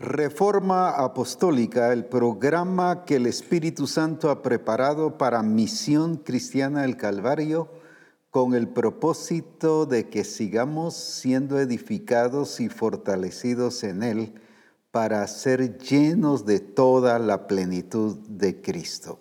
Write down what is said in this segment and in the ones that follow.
Reforma Apostólica, el programa que el Espíritu Santo ha preparado para Misión Cristiana del Calvario con el propósito de que sigamos siendo edificados y fortalecidos en Él para ser llenos de toda la plenitud de Cristo.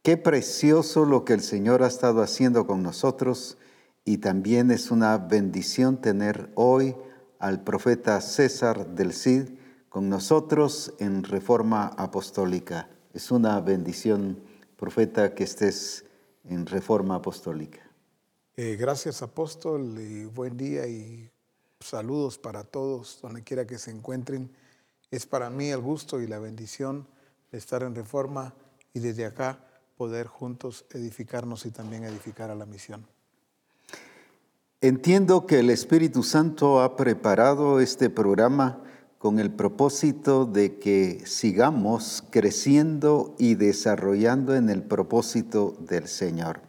Qué precioso lo que el Señor ha estado haciendo con nosotros y también es una bendición tener hoy al profeta César del Cid con nosotros en Reforma Apostólica. Es una bendición, profeta, que estés en Reforma Apostólica. Eh, gracias, apóstol, y buen día y saludos para todos, donde quiera que se encuentren. Es para mí el gusto y la bendición de estar en Reforma y desde acá poder juntos edificarnos y también edificar a la misión. Entiendo que el Espíritu Santo ha preparado este programa con el propósito de que sigamos creciendo y desarrollando en el propósito del Señor.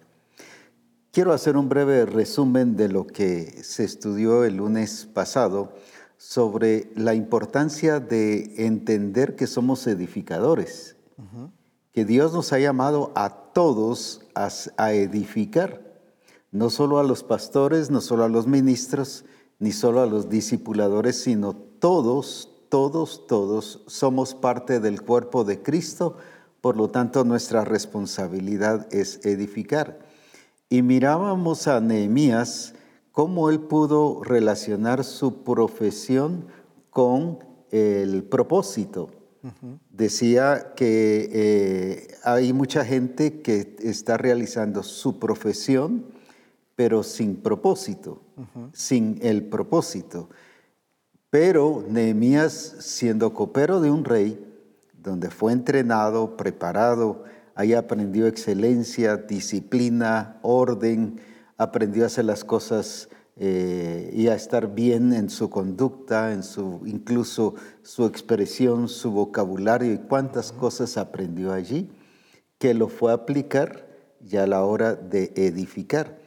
Quiero hacer un breve resumen de lo que se estudió el lunes pasado sobre la importancia de entender que somos edificadores, que Dios nos ha llamado a todos a, a edificar, no solo a los pastores, no solo a los ministros, ni solo a los discipuladores, sino todos, todos, todos somos parte del cuerpo de Cristo, por lo tanto nuestra responsabilidad es edificar. Y mirábamos a Nehemías cómo él pudo relacionar su profesión con el propósito. Decía que eh, hay mucha gente que está realizando su profesión, pero sin propósito, sin el propósito. Pero Nehemías, siendo copero de un rey, donde fue entrenado, preparado, ahí aprendió excelencia, disciplina, orden, aprendió a hacer las cosas eh, y a estar bien en su conducta, en su, incluso su expresión, su vocabulario y cuántas cosas aprendió allí, que lo fue a aplicar ya a la hora de edificar.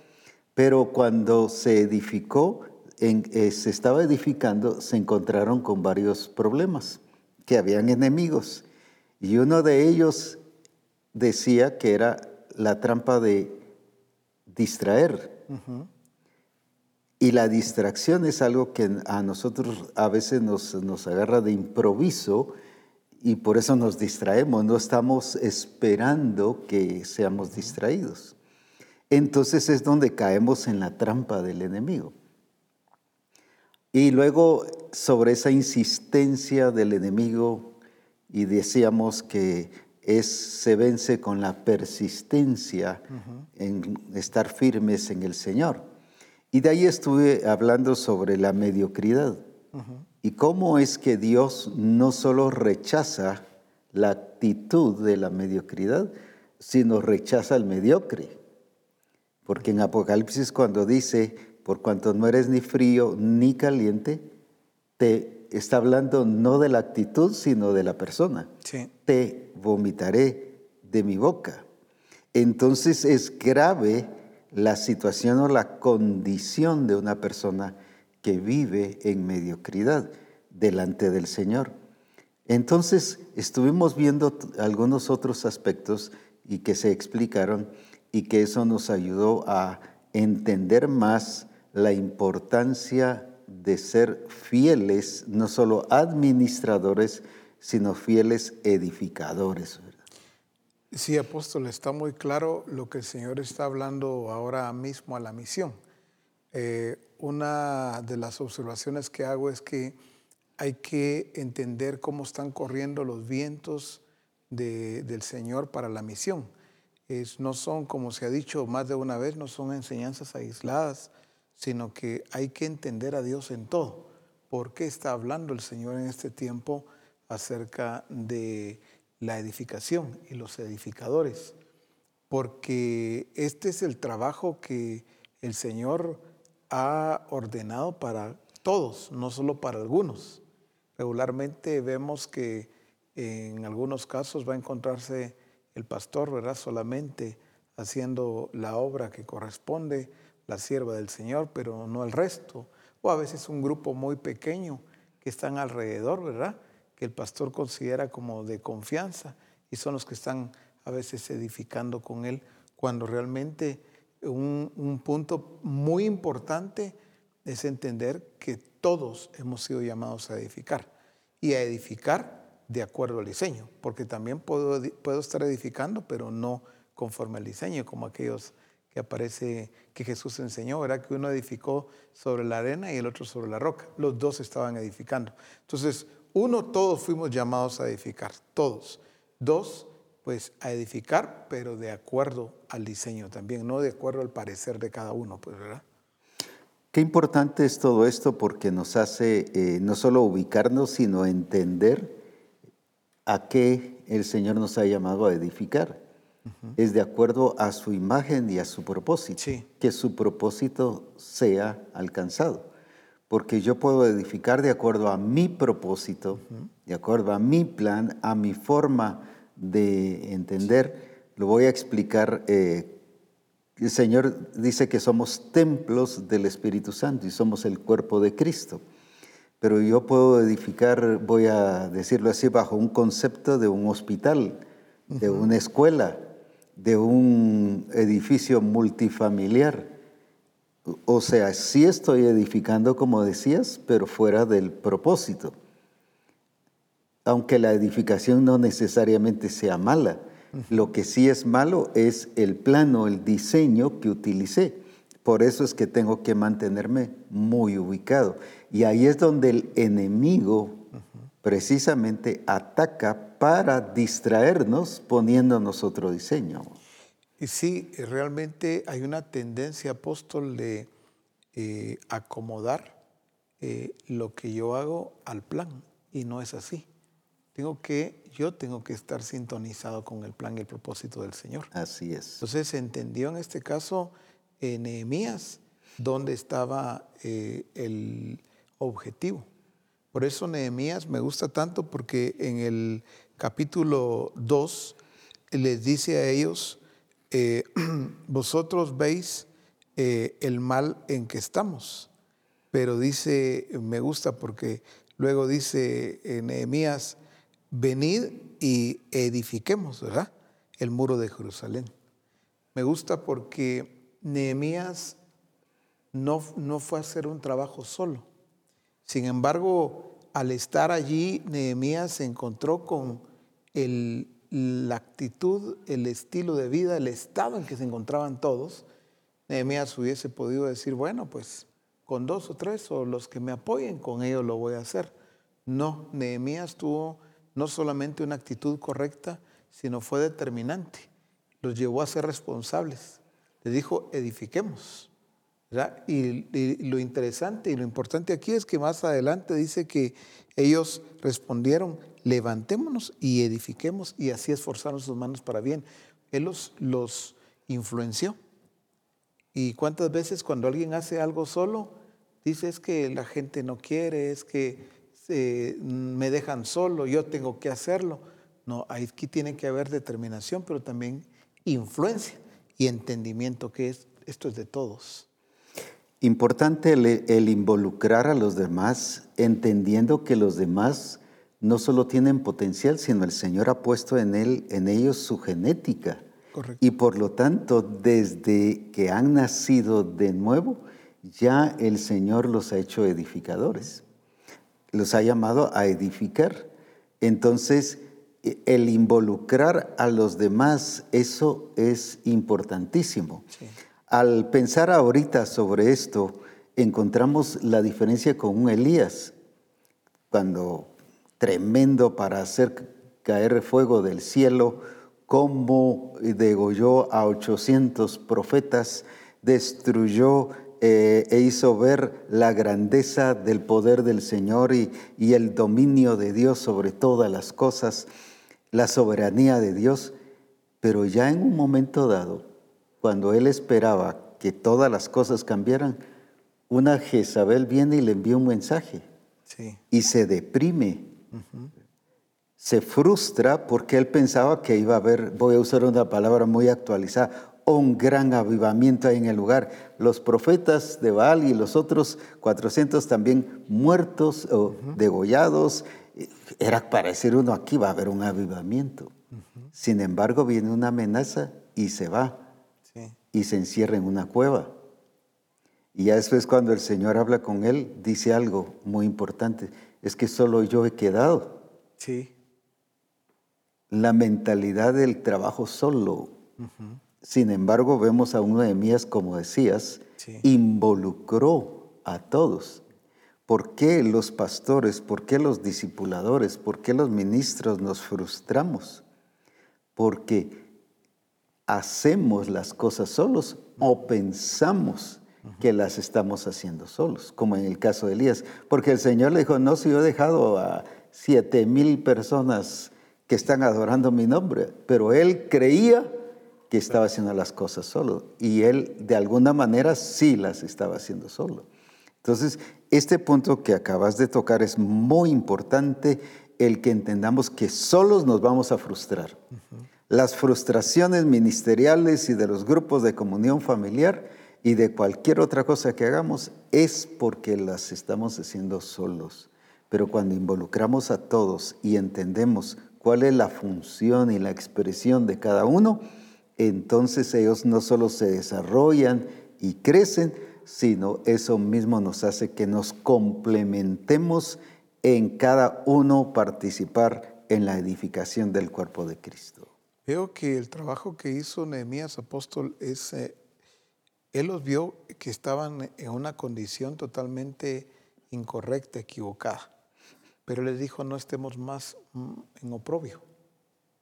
Pero cuando se edificó, eh, se estaba edificando, se encontraron con varios problemas, que habían enemigos. Y uno de ellos decía que era la trampa de distraer. Y la distracción es algo que a nosotros a veces nos, nos agarra de improviso y por eso nos distraemos, no estamos esperando que seamos distraídos. Entonces es donde caemos en la trampa del enemigo. Y luego sobre esa insistencia del enemigo, y decíamos que es, se vence con la persistencia en estar firmes en el Señor. Y de ahí estuve hablando sobre la mediocridad y cómo es que Dios no solo rechaza la actitud de la mediocridad, sino rechaza al mediocre. Porque en Apocalipsis cuando dice, por cuanto no eres ni frío ni caliente, te está hablando no de la actitud, sino de la persona. Te vomitaré de mi boca. Entonces es grave la situación o la condición de una persona que vive en mediocridad delante del Señor. Entonces estuvimos viendo algunos otros aspectos y que se explicaron y que eso nos ayudó a entender más la importancia de ser fieles, no solo administradores, sino fieles edificadores. Sí, apóstol, está muy claro lo que el Señor está hablando ahora mismo a la misión. Eh, una de las observaciones que hago es que hay que entender cómo están corriendo los vientos del Señor para la misión. No son, como se ha dicho más de una vez, no son enseñanzas aisladas, sino que hay que entender a Dios en todo. ¿Por qué está hablando el Señor en este tiempo acerca de la edificación y los edificadores? Porque este es el trabajo que el Señor ha ordenado para todos, no solo para algunos. Regularmente vemos que en algunos casos va a encontrarse el pastor, ¿verdad? Solamente haciendo la obra que corresponde la sierva del Señor, pero no el resto. O a veces un grupo muy pequeño que están alrededor, ¿verdad? que el pastor considera como de confianza y son los que están a veces edificando con él, cuando realmente un, un punto muy importante es entender que todos hemos sido llamados a edificar y a edificar de acuerdo al diseño, porque también puedo estar edificando, pero no conforme al diseño, como aquellos que aparece que Jesús enseñó, era que uno edificó sobre la arena y el otro sobre la roca. Los dos estaban edificando. Entonces, uno, todos fuimos llamados a edificar, todos. Dos, pues a edificar, pero de acuerdo al diseño también, no de acuerdo al parecer de cada uno, pues, ¿verdad? Qué importante es todo esto porque nos hace eh, no solo ubicarnos, sino entender a qué el Señor nos ha llamado a edificar. Es de acuerdo a su imagen y a su propósito, que su propósito sea alcanzado. Porque yo puedo edificar de acuerdo a mi propósito, de acuerdo a mi plan, a mi forma de entender. Lo voy a explicar eh, el Señor dice que somos templos del Espíritu Santo y somos el cuerpo de Cristo. Pero yo puedo edificar, voy a decirlo así, bajo un concepto de un hospital, de una escuela, de un edificio multifamiliar. O sea, sí estoy edificando, como decías, pero fuera del propósito. Aunque la edificación no necesariamente sea mala lo que sí es malo es el plano, el diseño que utilicé. Por eso es que tengo que mantenerme muy ubicado. Y ahí es donde el enemigo precisamente ataca para distraernos poniéndonos otro diseño. Y sí, realmente hay una tendencia, apóstol, de eh, acomodar eh, lo que yo hago al plan. Y no es así. Tengo que yo tengo que estar sintonizado con el plan y el propósito del Señor. Así es. Entonces se entendió en este caso en Nehemías dónde estaba eh, el objetivo. Por eso Nehemías me gusta tanto porque en el capítulo 2 les dice a ellos, eh, vosotros veis eh, el mal en que estamos. Pero dice, me gusta porque luego dice Nehemías, venid y edifiquemos, ¿verdad? El muro de Jerusalén. Me gusta porque Nehemías no, no fue a hacer un trabajo solo. Sin embargo, al estar allí, Nehemías se encontró con la actitud, el estilo de vida, el estado en que se encontraban todos. Nehemías hubiese podido decir, bueno, pues con dos o tres o los que me apoyen, con ellos lo voy a hacer. No, Nehemías tuvo no solamente una actitud correcta, sino fue determinante. Los llevó a ser responsables. Les dijo, edifiquemos. Y, lo interesante y lo importante aquí es que más adelante dice que ellos respondieron, levantémonos y edifiquemos y así esforzaron sus manos para bien. Él los, los influenció. ¿Y cuántas veces cuando alguien hace algo solo, dice es que la gente no quiere, es que este, me dejan solo, yo tengo que hacerlo. No, aquí tiene que haber determinación, pero también influencia y entendimiento que es, esto es de todos. Importante el, involucrar a los demás, entendiendo que los demás no solo tienen potencial, sino el Señor ha puesto en, él, en ellos su genética. Y por lo tanto, desde que han nacido de nuevo, ya el Señor los ha hecho edificadores los ha llamado a edificar. Entonces, e, el involucrar a los demás, eso es importantísimo. Al pensar ahorita sobre esto, encontramos la diferencia con un Elías, cuando tremendo para hacer caer fuego del cielo, cómo degolló a 800 profetas, destruyó eh, e hizo ver la grandeza del poder del Señor y, y el dominio de Dios sobre todas las cosas, la soberanía de Dios. Pero ya en un momento dado, cuando él esperaba que todas las cosas cambiaran, una Jezabel viene y le envía un mensaje y se deprime. Se frustra porque él pensaba que iba a haber, voy a usar una palabra muy actualizada, un gran avivamiento ahí en el lugar. Los profetas de Baal y los otros 400 también muertos o degollados. Era para decir uno, aquí va a haber un avivamiento. Sin embargo, viene una amenaza y se va. Y se encierra en una cueva. Y ya después cuando el Señor habla con él, dice algo muy importante. Es que solo yo he quedado. Sí. La mentalidad del trabajo solo. Sin embargo, vemos a uno de Nehemías, como decías, involucró a todos. ¿Por qué los pastores, por qué los discipuladores, por qué los ministros nos frustramos? Porque hacemos las cosas solos o pensamos que las estamos haciendo solos, como en el caso de Elías. Porque el Señor le dijo, no, si yo he dejado a siete mil personas que están adorando mi nombre, pero él creía que estaba haciendo las cosas solo y él de alguna manera sí las estaba haciendo solo. Entonces, este punto que acabas de tocar es muy importante, el que entendamos que solos nos vamos a frustrar. Las frustraciones ministeriales y de los grupos de comunión familiar y de cualquier otra cosa que hagamos es porque las estamos haciendo solos. Pero cuando involucramos a todos y entendemos cuál es la función y la expresión de cada uno, entonces ellos no solo se desarrollan y crecen, sino eso mismo nos hace que nos complementemos en cada uno participar en la edificación del cuerpo de Cristo. Veo que el trabajo que hizo Nehemías apóstol es, eh, él los vio que estaban en una condición totalmente incorrecta, equivocada, pero les dijo no estemos más mm, en oprobio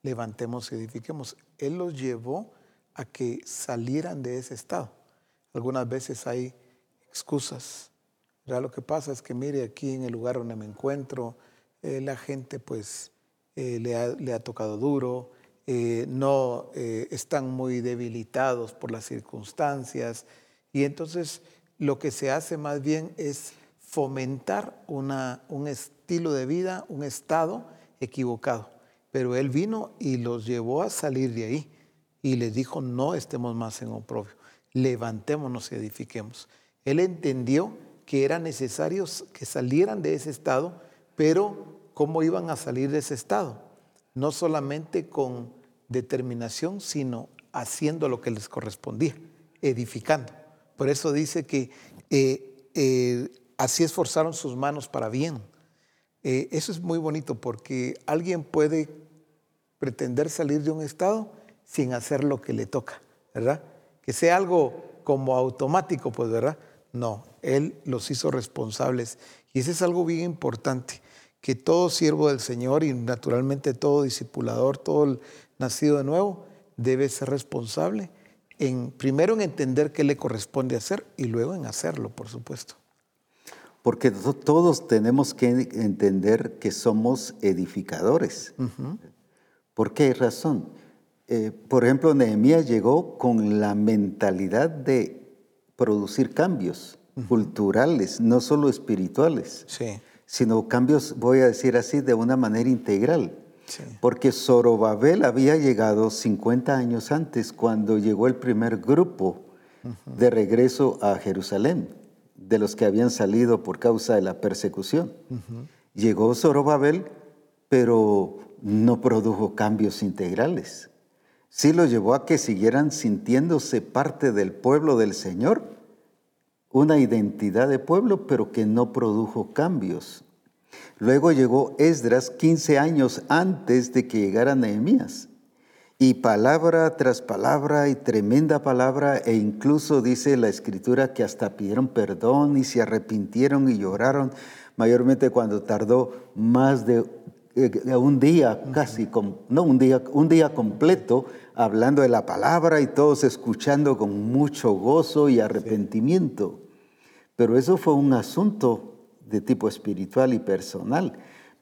levantemos y edifiquemos. Él los llevó a que salieran de ese estado. Algunas veces hay excusas. Lo que pasa es que, mire, aquí en el lugar donde me encuentro, eh, la gente pues eh, le, ha, tocado duro, eh, no están muy debilitados por las circunstancias. Y entonces lo que se hace más bien es fomentar un estilo de vida, un estado equivocado. Pero Él vino y los llevó a salir de ahí y les dijo, no estemos más en oprobio, levantémonos y edifiquemos. Él entendió que era necesario que salieran de ese estado, pero ¿cómo iban a salir de ese estado? No solamente con determinación, sino haciendo lo que les correspondía, edificando. Por eso dice que eh, eh, así esforzaron sus manos para bien. Eh, eso es muy bonito porque alguien puede pretender salir de un estado sin hacer lo que le toca, ¿verdad? Que sea algo como automático, pues, ¿verdad? No, Él los hizo responsables. Y eso es algo bien importante, que todo siervo del Señor y naturalmente todo discipulador, todo nacido de nuevo, debe ser responsable en, primero en entender qué le corresponde hacer y luego en hacerlo, por supuesto. Porque todos tenemos que entender que somos edificadores. ¿Por qué razón? Eh, por ejemplo, Nehemías llegó con la mentalidad de producir cambios culturales, no solo espirituales, sino cambios, voy a decir así, de una manera integral. Porque Zorobabel había llegado 50 años antes, cuando llegó el primer grupo de regreso a Jerusalén, de los que habían salido por causa de la persecución. Llegó Zorobabel, pero no produjo cambios integrales. Sí lo llevó a que siguieran sintiéndose parte del pueblo del Señor, una identidad de pueblo, pero que no produjo cambios. Luego llegó Esdras 15 años antes de que llegara Nehemías. Y palabra tras palabra y tremenda palabra, e incluso dice la escritura que hasta pidieron perdón y se arrepintieron y lloraron, mayormente cuando tardó más de eh, un día casi, no un día, un día completo hablando de la palabra y todos escuchando con mucho gozo y arrepentimiento. Pero eso fue un asunto de tipo espiritual y personal,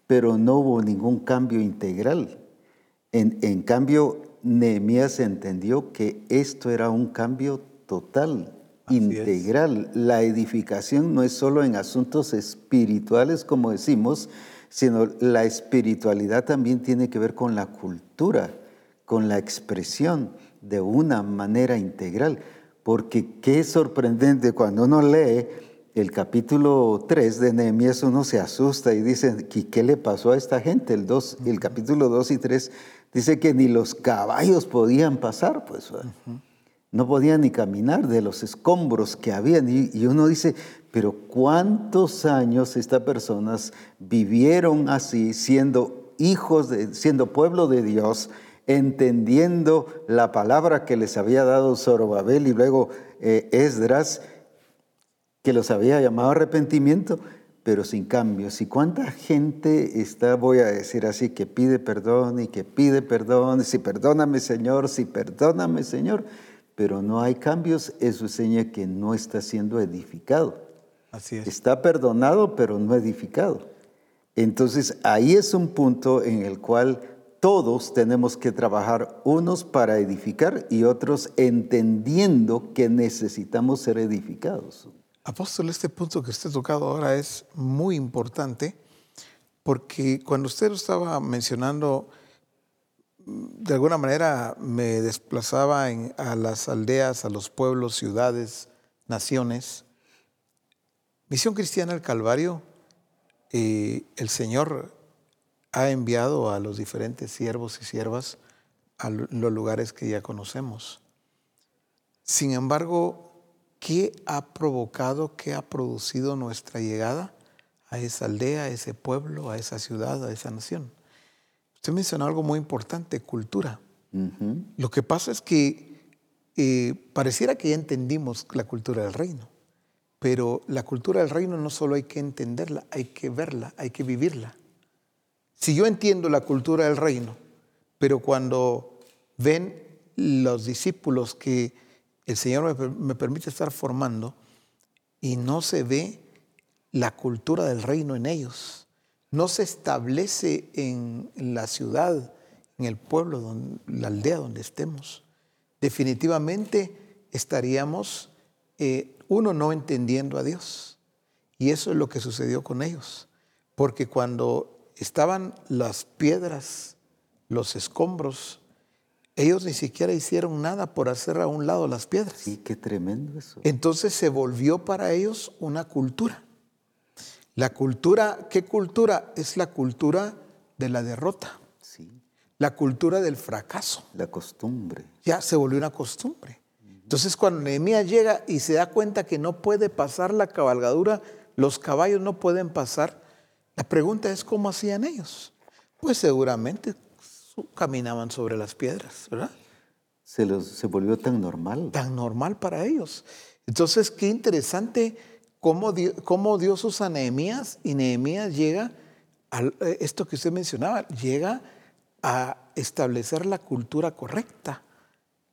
pero no hubo ningún cambio integral. En, en cambio, Nehemías entendió que esto era un cambio total, integral. La edificación no es solo en asuntos espirituales, como decimos, sino la espiritualidad también tiene que ver con la cultura, con la expresión. de una manera integral. Porque qué sorprendente cuando uno lee el capítulo 3 de Nehemías, uno se asusta y dice, ¿qué le pasó a esta gente? El, dos, el capítulo 2 y 3 dice que ni los caballos podían pasar, pues no podían ni caminar de los escombros que habían. Y, uno dice, pero ¿cuántos años estas personas vivieron así, siendo hijos, de, siendo pueblo de Dios? entendiendo la palabra que les había dado Zorobabel y luego eh, Esdras, que los había llamado arrepentimiento, pero sin cambios. ¿Y cuánta gente está, voy a decir así, que pide perdón y que pide perdón, si perdóname Señor, si perdóname Señor, pero no hay cambios, eso enseña que no está siendo edificado. Así es. Está perdonado, pero no edificado. Entonces ahí es un punto en el cual todos tenemos que trabajar unos para edificar y otros entendiendo que necesitamos ser edificados. Apóstol, este punto que usted ha tocado ahora es muy importante porque cuando usted lo estaba mencionando, de alguna manera me desplazaba a las aldeas, a los pueblos, ciudades, naciones. Misión Cristiana del Calvario, eh, el Señor ha enviado a los diferentes siervos y siervas a los lugares que ya conocemos. Sin embargo, ¿qué ha provocado, qué ha producido nuestra llegada a esa aldea, a ese pueblo, a esa ciudad, a esa nación? Usted mencionó algo muy importante, cultura. Lo que pasa es que eh, pareciera que ya entendimos la cultura del reino, pero la cultura del reino no solo hay que entenderla, hay que verla, hay que vivirla. Si yo entiendo la cultura del reino, pero cuando ven los discípulos que el Señor me, permite estar formando y no se ve la cultura del reino en ellos, no se establece en la ciudad, en el pueblo, en la aldea donde estemos, definitivamente estaríamos, eh, uno, no entendiendo a Dios. Y eso es lo que sucedió con ellos. Porque cuando estaban las piedras, los escombros. Ellos ni siquiera hicieron nada por hacer a un lado las piedras. Sí, qué tremendo eso. Entonces se volvió para ellos una cultura. La cultura, ¿qué cultura? Es la cultura de la derrota. Sí. La cultura del fracaso. La costumbre. Ya se volvió una costumbre. Entonces cuando Nehemías llega y se da cuenta que no puede pasar la cabalgadura, los caballos no pueden pasar, la pregunta es cómo hacían ellos. Pues seguramente caminaban sobre las piedras, ¿verdad? Se, los, se volvió tan normal. Tan normal para ellos. Entonces, qué interesante cómo, cómo Dios usa a Nehemías y Nehemías llega a eh, esto que usted mencionaba, llega a establecer la cultura correcta,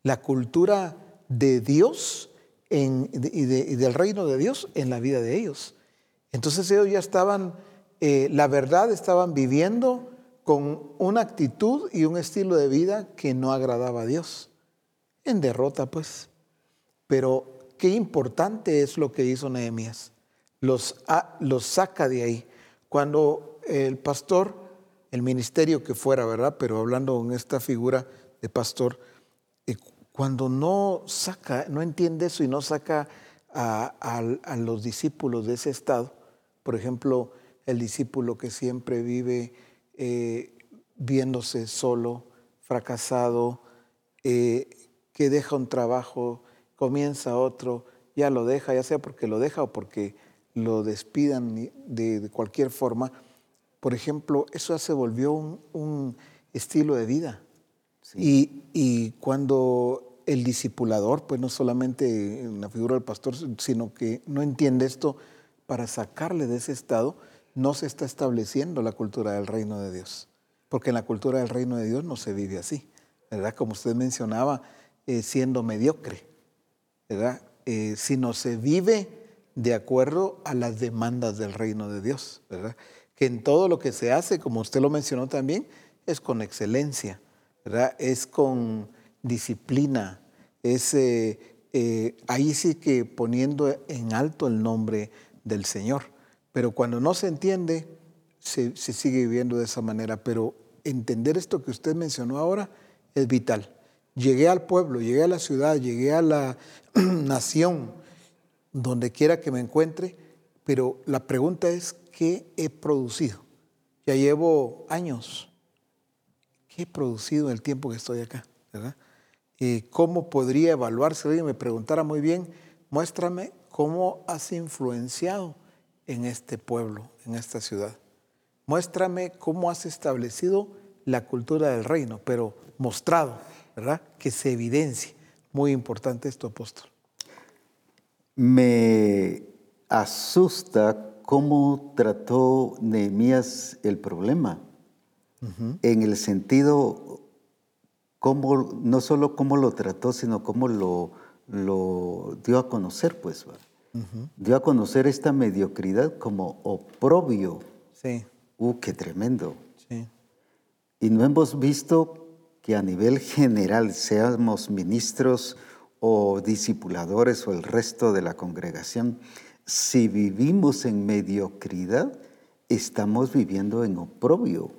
la cultura de Dios y, y del reino de Dios en la vida de ellos. Entonces ellos ya estaban eh, la verdad estaban viviendo con una actitud y un estilo de vida que no agradaba a Dios. En derrota, pues. Pero qué importante es lo que hizo Nehemías. Los, los saca de ahí. Cuando el pastor, el ministerio que fuera, ¿verdad? Pero hablando en esta figura de pastor, eh, cuando no saca, no entiende eso y no saca a los discípulos de ese estado, por ejemplo, el discípulo que siempre vive eh, viéndose solo, fracasado, eh, que deja un trabajo, comienza otro, ya lo deja, ya sea porque lo deja o porque lo despidan de, cualquier forma. Por ejemplo, eso ya se volvió un, estilo de vida. Y, y, cuando el discipulador, pues no solamente en la figura del pastor, sino que no entiende esto, para sacarle de ese estado, no se está estableciendo la cultura del reino de Dios. Porque en la cultura del reino de Dios no se vive así, ¿verdad? Como usted mencionaba, eh, siendo mediocre, ¿verdad? Eh, sino se vive de acuerdo a las demandas del reino de Dios, ¿verdad? Que en todo lo que se hace, como usted lo mencionó también, es con excelencia, ¿verdad? Es con disciplina, es eh, ahí sí que poniendo en alto el nombre del Señor. Pero cuando no se entiende, se, sigue viviendo de esa manera. Pero entender esto que usted mencionó ahora es vital. llegué al pueblo, llegué a la ciudad, llegué a la nación, donde quiera que me encuentre, pero la pregunta es, ¿qué he producido? Ya llevo años. ¿Qué he producido en el tiempo que estoy acá? ¿Y cómo podría evaluarse? Oye, me preguntara muy bien, muéstrame cómo has influenciado en este pueblo, en esta ciudad. Muéstrame cómo has establecido la cultura del reino, pero mostrado, ¿verdad? Que se evidencie. Muy importante esto, apóstol. Me asusta cómo trató Nehemías el problema, en el sentido, cómo, no solo cómo lo trató, sino cómo lo, lo dio a conocer, pues. Dio a conocer esta mediocridad como oprobio. Sí. Uh, qué tremendo. Sí. Y no hemos visto que a nivel general, seamos ministros o discipuladores o el resto de la congregación, si vivimos en mediocridad, estamos viviendo en oprobio.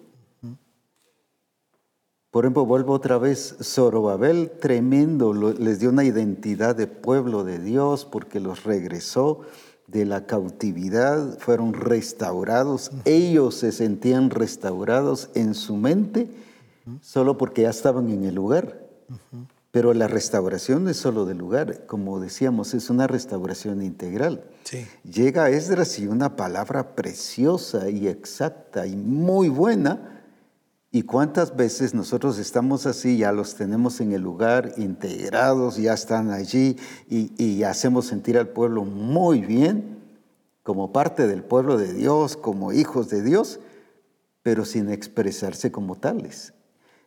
Por ejemplo, vuelvo otra vez, Zorobabel, tremendo, les dio una identidad de pueblo de Dios porque los regresó de la cautividad, fueron restaurados, ellos se sentían restaurados en su mente solo porque ya estaban en el lugar. Pero la restauración no es solo del lugar, como decíamos, es una restauración integral. Llega Esdras y una palabra preciosa y exacta y muy buena, ¿Y cuántas veces nosotros estamos así, ya los tenemos en el lugar, integrados, ya están allí y, hacemos sentir al pueblo muy bien, como parte del pueblo de Dios, como hijos de Dios, pero sin expresarse como tales?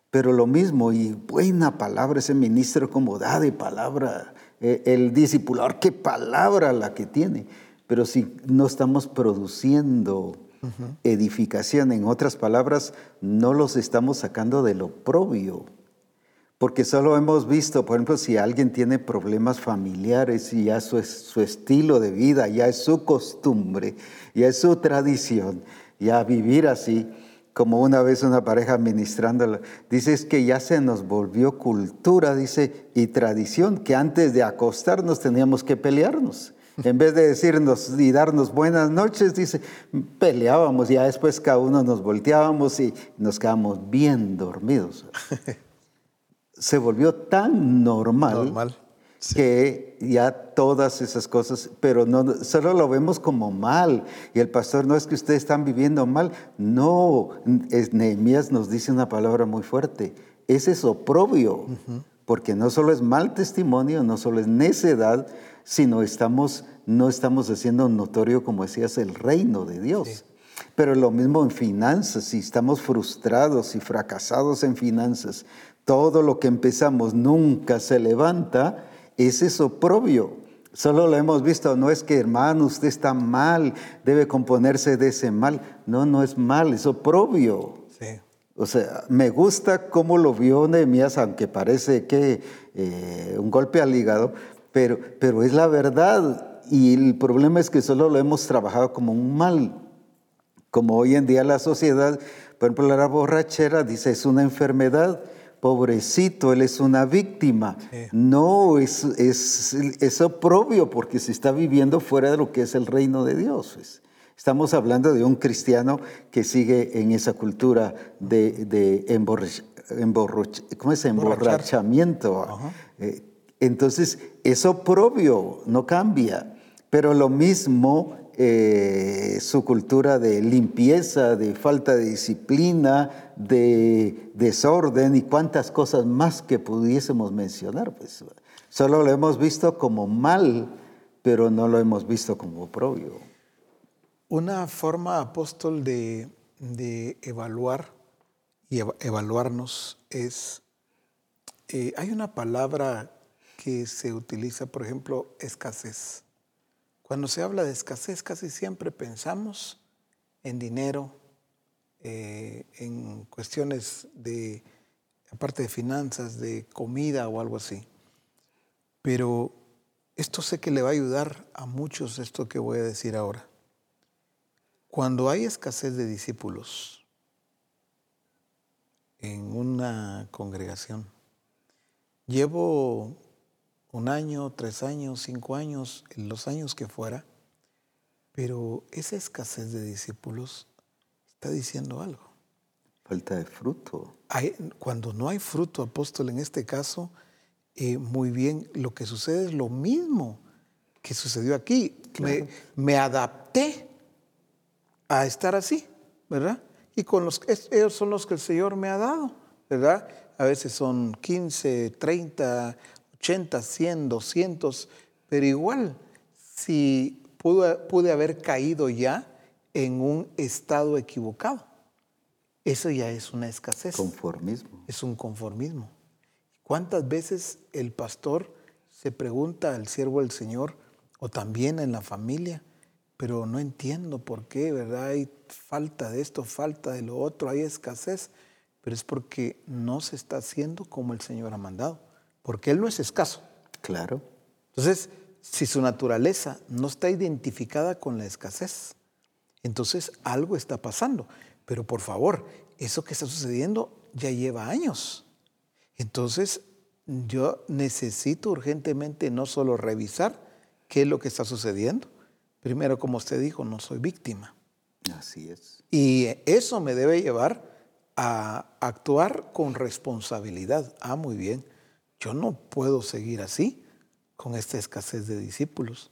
Pero lo mismo, y buena palabra, ese ministro como da de palabra, eh, el discipulador, qué palabra la que tiene. Pero si no estamos produciendo edificación. En otras palabras, no los estamos sacando de lo propio. Porque solo hemos visto, por ejemplo, si alguien tiene problemas familiares y ya su, su estilo de vida, ya es su costumbre, ya es su tradición, ya vivir así, como una vez una pareja ministrando, dice es que ya se nos volvió cultura, dice, y tradición, que antes de acostarnos teníamos que pelearnos. En vez de decirnos y darnos buenas noches, dice, peleábamos, ya después cada uno nos volteábamos y nos quedábamos bien dormidos. Se volvió tan normal, que ya todas esas cosas, pero no solo lo vemos como mal. Y el pastor, no es que ustedes están viviendo mal, no, Nehemías nos dice una palabra muy fuerte, ese es oprobio, porque no solo es mal testimonio, no solo es necedad, sino estamos, no estamos haciendo notorio, como decías, el reino de Dios. Pero lo mismo en finanzas, si estamos frustrados y fracasados en finanzas, todo lo que empezamos nunca se levanta, es eso propio. Solo lo hemos visto, no es que hermano, usted está mal, debe componerse de ese mal. No, no es mal, es oprobio. O sea, me gusta cómo lo vio Nehemías, aunque parece que eh, un golpe al hígado, pero, es la verdad. Y el problema es que solo lo hemos trabajado como un mal. Como hoy en día la sociedad, por ejemplo, la borrachera dice es una enfermedad. Pobrecito, él es una víctima. No, es, es, es oprobio porque se está viviendo fuera de lo que es el reino de Dios. Pues. Estamos hablando de un cristiano que sigue en esa cultura de, de ¿cómo es? emborrachamiento. Entonces, eso propio no cambia, pero lo mismo eh, su cultura de limpieza, de falta de disciplina, de desorden y cuantas cosas más que pudiésemos mencionar. Pues, solo lo hemos visto como mal, pero no lo hemos visto como propio. Una forma, apóstol, de, evaluar y evaluarnos es, eh, hay una palabra que se utiliza, por ejemplo, escasez. Cuando se habla de escasez, casi siempre pensamos en dinero, eh, en cuestiones de, aparte de finanzas, de comida o algo así. Pero esto sé que le va a ayudar a muchos esto que voy a decir ahora. Cuando hay escasez de discípulos en una congregación, llevo un año, tres años, cinco años, los años que fuera, pero esa escasez de discípulos está diciendo algo. Falta de fruto. cuando no hay fruto, apóstol, en este caso, eh, muy bien, lo que sucede es lo mismo que sucedió aquí. Me, me, adapté a estar así, ¿verdad? Y con los, ellos son los que el Señor me ha dado, ¿verdad? A veces son 15, 30, 80, 100, 200, pero igual, si pude, pude haber caído ya en un estado equivocado, eso ya es una escasez. Conformismo. Es un conformismo. ¿Cuántas veces el pastor se pregunta al siervo del Señor o también en la familia, pero no entiendo por qué, ¿verdad? Hay falta de esto, falta de lo otro, hay escasez, pero es porque no se está haciendo como el Señor ha mandado porque Él no es escaso. Claro. Entonces, si su naturaleza no está identificada con la escasez, entonces algo está pasando. Pero por favor, eso que está sucediendo ya lleva años. Entonces, yo necesito urgentemente no solo revisar qué es lo que está sucediendo. Primero, como usted dijo, no soy víctima. Así es. Y eso me debe llevar a actuar con responsabilidad. Ah, muy bien yo no puedo seguir así con esta escasez de discípulos.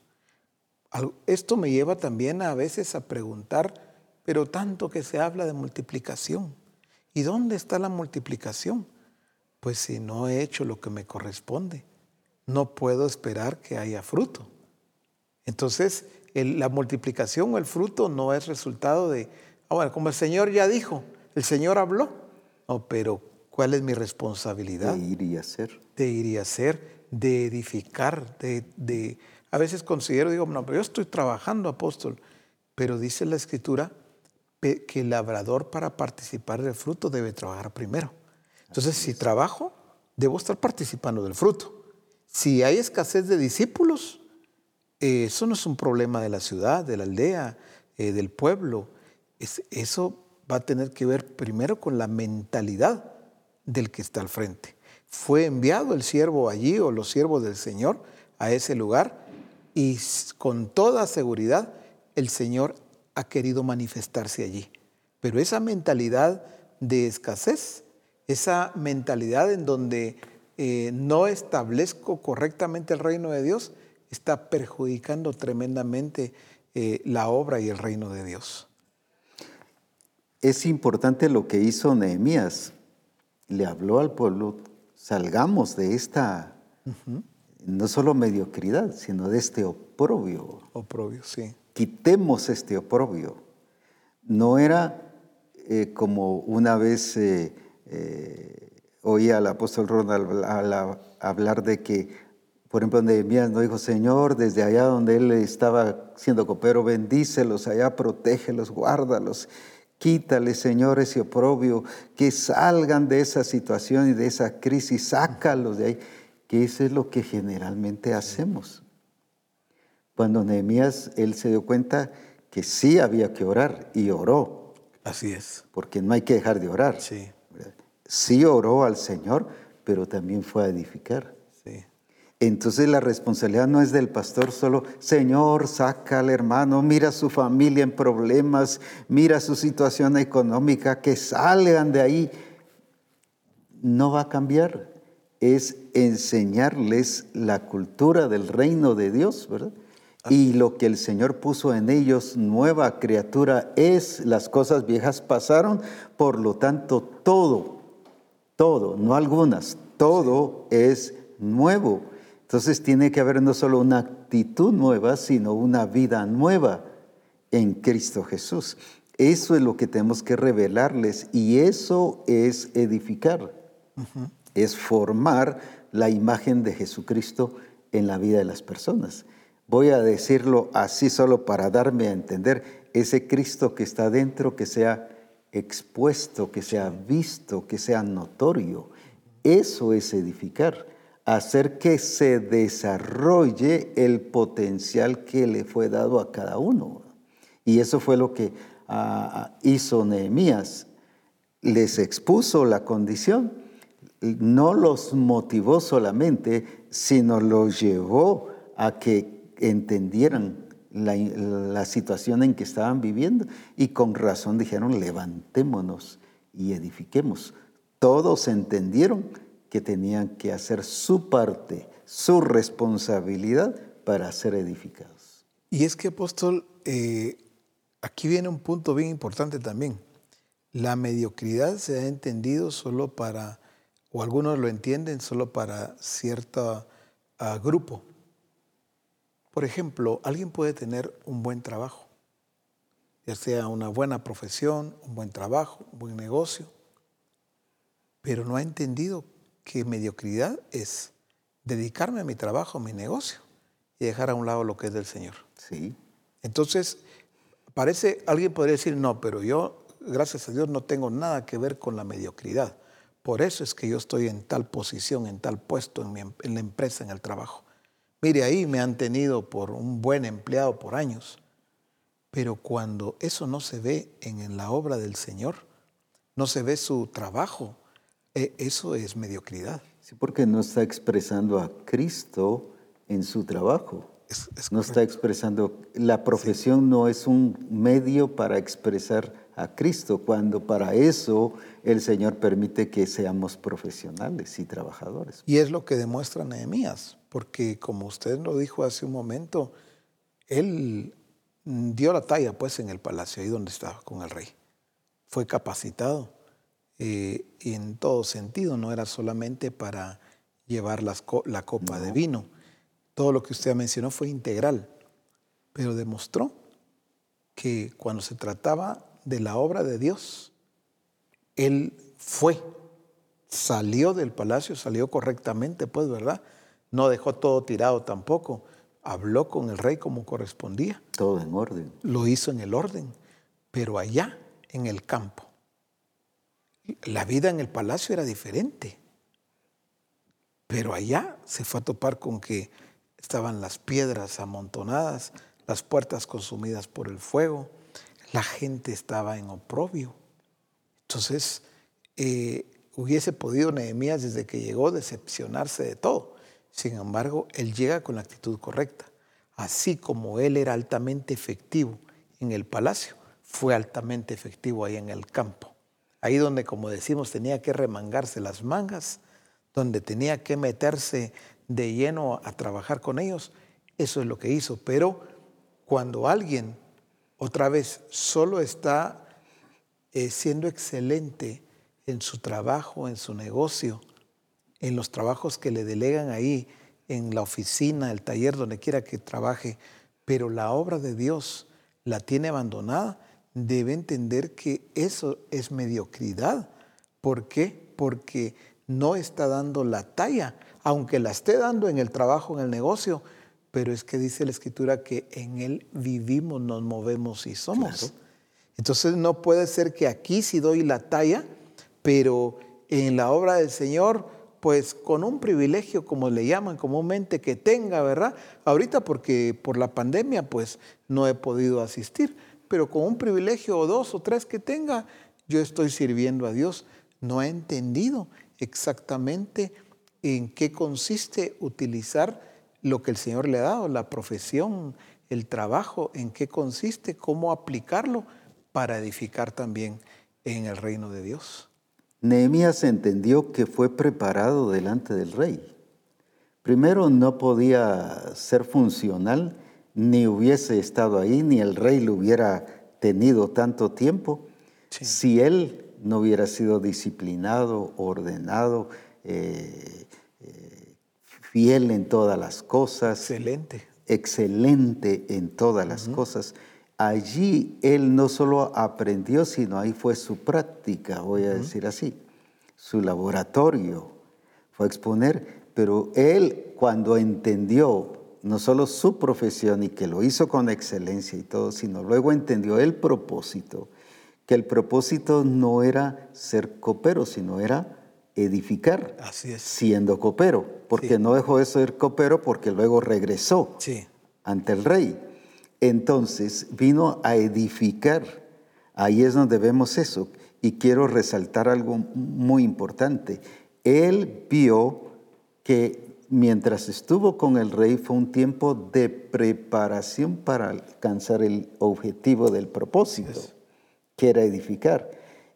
Esto me lleva también a veces a preguntar, pero tanto que se habla de multiplicación. ¿Y dónde está la multiplicación? Pues si no he hecho lo que me corresponde, no puedo esperar que haya fruto. Entonces, la multiplicación o el fruto no es resultado de, ah, bueno, como el Señor ya dijo, el Señor habló. No, pero ¿cuál es mi responsabilidad? De ir y hacer de ir y hacer, de edificar, de, A veces considero, digo, no, pero yo estoy trabajando, apóstol, pero dice la escritura que el labrador para participar del fruto debe trabajar primero. Entonces, si trabajo, debo estar participando del fruto. Si hay escasez de discípulos, eh, eso no es un problema de la ciudad, de la aldea, eh, del pueblo. eso va a tener que ver primero con la mentalidad del que está al frente fue enviado el siervo allí o los siervos del Señor a ese lugar y con toda seguridad el Señor ha querido manifestarse allí. Pero esa mentalidad de escasez, esa mentalidad en donde eh, no establezco correctamente el reino de Dios, está perjudicando tremendamente eh, la obra y el reino de Dios. Es importante lo que hizo Nehemías. Le habló al pueblo salgamos de esta, no solo mediocridad, sino de este oprobio. Oprobio, sí. Quitemos este oprobio. No era eh, como una vez eh, eh, oía al apóstol Ronald hablar de que, por ejemplo, Nehemías no dijo, Señor, desde allá donde él estaba siendo copero, bendícelos, allá protégelos, guárdalos Quítale, Señor, ese oprobio, que salgan de esa situación y de esa crisis, sácalos de ahí, que eso es lo que generalmente hacemos. Cuando Nehemías, él se dio cuenta que sí había que orar y oró. Así es. Porque no hay que dejar de orar. Sí. Sí oró al Señor, pero también fue a edificar. Entonces la responsabilidad no es del pastor solo, Señor, saca al hermano, mira su familia en problemas, mira su situación económica, que salgan de ahí. No va a cambiar, es enseñarles la cultura del reino de Dios, ¿verdad? Y lo que el Señor puso en ellos, nueva criatura, es las cosas viejas pasaron, por lo tanto todo, todo, no algunas, todo es nuevo. Entonces tiene que haber no solo una actitud nueva, sino una vida nueva en Cristo Jesús. Eso es lo que tenemos que revelarles y eso es edificar, es formar la imagen de Jesucristo en la vida de las personas. Voy a decirlo así solo para darme a entender, ese Cristo que está dentro, que sea expuesto, que sea visto, que sea notorio. Eso es edificar hacer que se desarrolle el potencial que le fue dado a cada uno. Y eso fue lo que ah, hizo Nehemías. Les expuso la condición, no los motivó solamente, sino los llevó a que entendieran la, la, situación en que estaban viviendo y con razón dijeron, levantémonos y edifiquemos. Todos entendieron que tenían que hacer su parte, su responsabilidad para ser edificados. Y es que, apóstol, eh, aquí viene un punto bien importante también. La mediocridad se ha entendido solo para, o algunos lo entienden solo para cierto uh, grupo. Por ejemplo, alguien puede tener un buen trabajo, ya sea una buena profesión, un buen trabajo, un buen negocio, pero no ha entendido que mediocridad es dedicarme a mi trabajo, a mi negocio y dejar a un lado lo que es del Señor. Sí. Entonces, parece, alguien podría decir, no, pero yo, gracias a Dios, no tengo nada que ver con la mediocridad. Por eso es que yo estoy en tal posición, en tal puesto en, em, en la empresa, en el trabajo. Mire, ahí me han tenido por un buen empleado por años. Pero cuando eso no se ve en la obra del Señor, no se ve su trabajo, eso es mediocridad. Sí, porque no está expresando a Cristo en su trabajo. no está expresando, la profesión no es un medio para expresar a Cristo, cuando para eso el Señor permite que seamos profesionales y trabajadores. Y es lo que demuestra Nehemías, porque como usted lo dijo hace un momento, él dio la talla pues en el palacio, ahí donde estaba con el rey. Fue capacitado eh, en todo sentido, no era solamente para llevar la copa de vino. Todo lo que usted mencionó fue integral, pero demostró que cuando se trataba de la obra de Dios, él fue, salió del palacio, salió correctamente, pues, ¿verdad? No dejó todo tirado tampoco. Habló con el rey como correspondía. Todo en orden. Lo hizo en el orden, pero allá, en el campo, la vida en el palacio era diferente. Pero allá se fue a topar con que estaban las piedras amontonadas, las puertas consumidas por el fuego, la gente estaba en oprobio. Entonces, eh, hubiese podido Nehemías desde que llegó decepcionarse de todo. Sin embargo, él llega con la actitud correcta. Así como él era altamente efectivo en el palacio, fue altamente efectivo ahí en el campo ahí donde, como decimos, tenía que remangarse las mangas, donde tenía que meterse de lleno a trabajar con ellos, eso es lo que hizo. Pero cuando alguien, otra vez, solo está eh, siendo excelente en su trabajo, en su negocio, en los trabajos que le delegan ahí, en la oficina, el taller, donde quiera que trabaje, pero la obra de Dios la tiene abandonada, debe entender que eso es mediocridad. ¿Por qué? Porque no está dando la talla, aunque la esté dando en el trabajo, en el negocio, pero es que dice la escritura que en Él vivimos, nos movemos y somos. Entonces no puede ser que aquí sí doy la talla, pero en la obra del Señor, pues con un privilegio, como le llaman comúnmente, que tenga, ¿verdad? Ahorita porque por la pandemia, pues no he podido asistir, pero con un privilegio o dos o tres que tenga, yo estoy sirviendo a Dios. No ha entendido exactamente en qué consiste utilizar lo que el Señor le ha dado, la profesión, el trabajo, en qué consiste, cómo aplicarlo para edificar también en el reino de Dios. Nehemías entendió que fue preparado delante del rey. Primero no podía ser funcional ni hubiese estado ahí, ni el rey lo hubiera tenido tanto tiempo, si él no hubiera sido disciplinado, ordenado, eh, eh, fiel en todas las cosas. Excelente. Excelente en todas las cosas. Allí él no solo aprendió, sino ahí fue su práctica, voy a decir así, su laboratorio, fue a exponer, pero él cuando entendió no solo su profesión y que lo hizo con excelencia y todo, sino luego entendió el propósito, que el propósito no era ser copero, sino era edificar, Así es. siendo copero, porque no dejó de ser copero porque luego regresó ante el rey. Entonces vino a edificar, ahí es donde vemos eso, y quiero resaltar algo muy importante. él vio que mientras estuvo con el rey fue un tiempo de preparación para alcanzar el objetivo del propósito, que era edificar.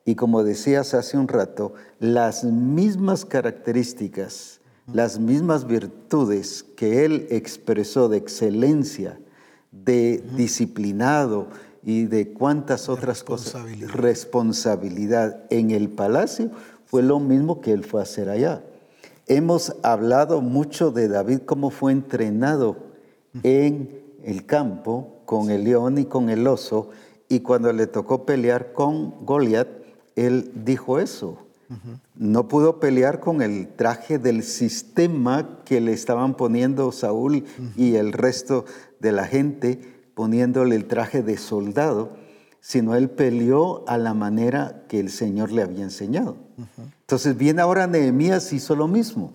Y como decías hace un rato, las mismas características, las mismas virtudes que él expresó de excelencia, de disciplinado y de cuántas otras cosas, responsabilidad en el palacio, fue lo mismo que él fue a hacer allá. Hemos hablado mucho de David, cómo fue entrenado en el campo con el león y con el oso, y cuando le tocó pelear con Goliat, él dijo eso. No pudo pelear con el traje del sistema que le estaban poniendo Saúl y el resto de la gente, poniéndole el traje de soldado, sino él peleó a la manera que el Señor le había enseñado. Entonces viene ahora Nehemías hizo lo mismo.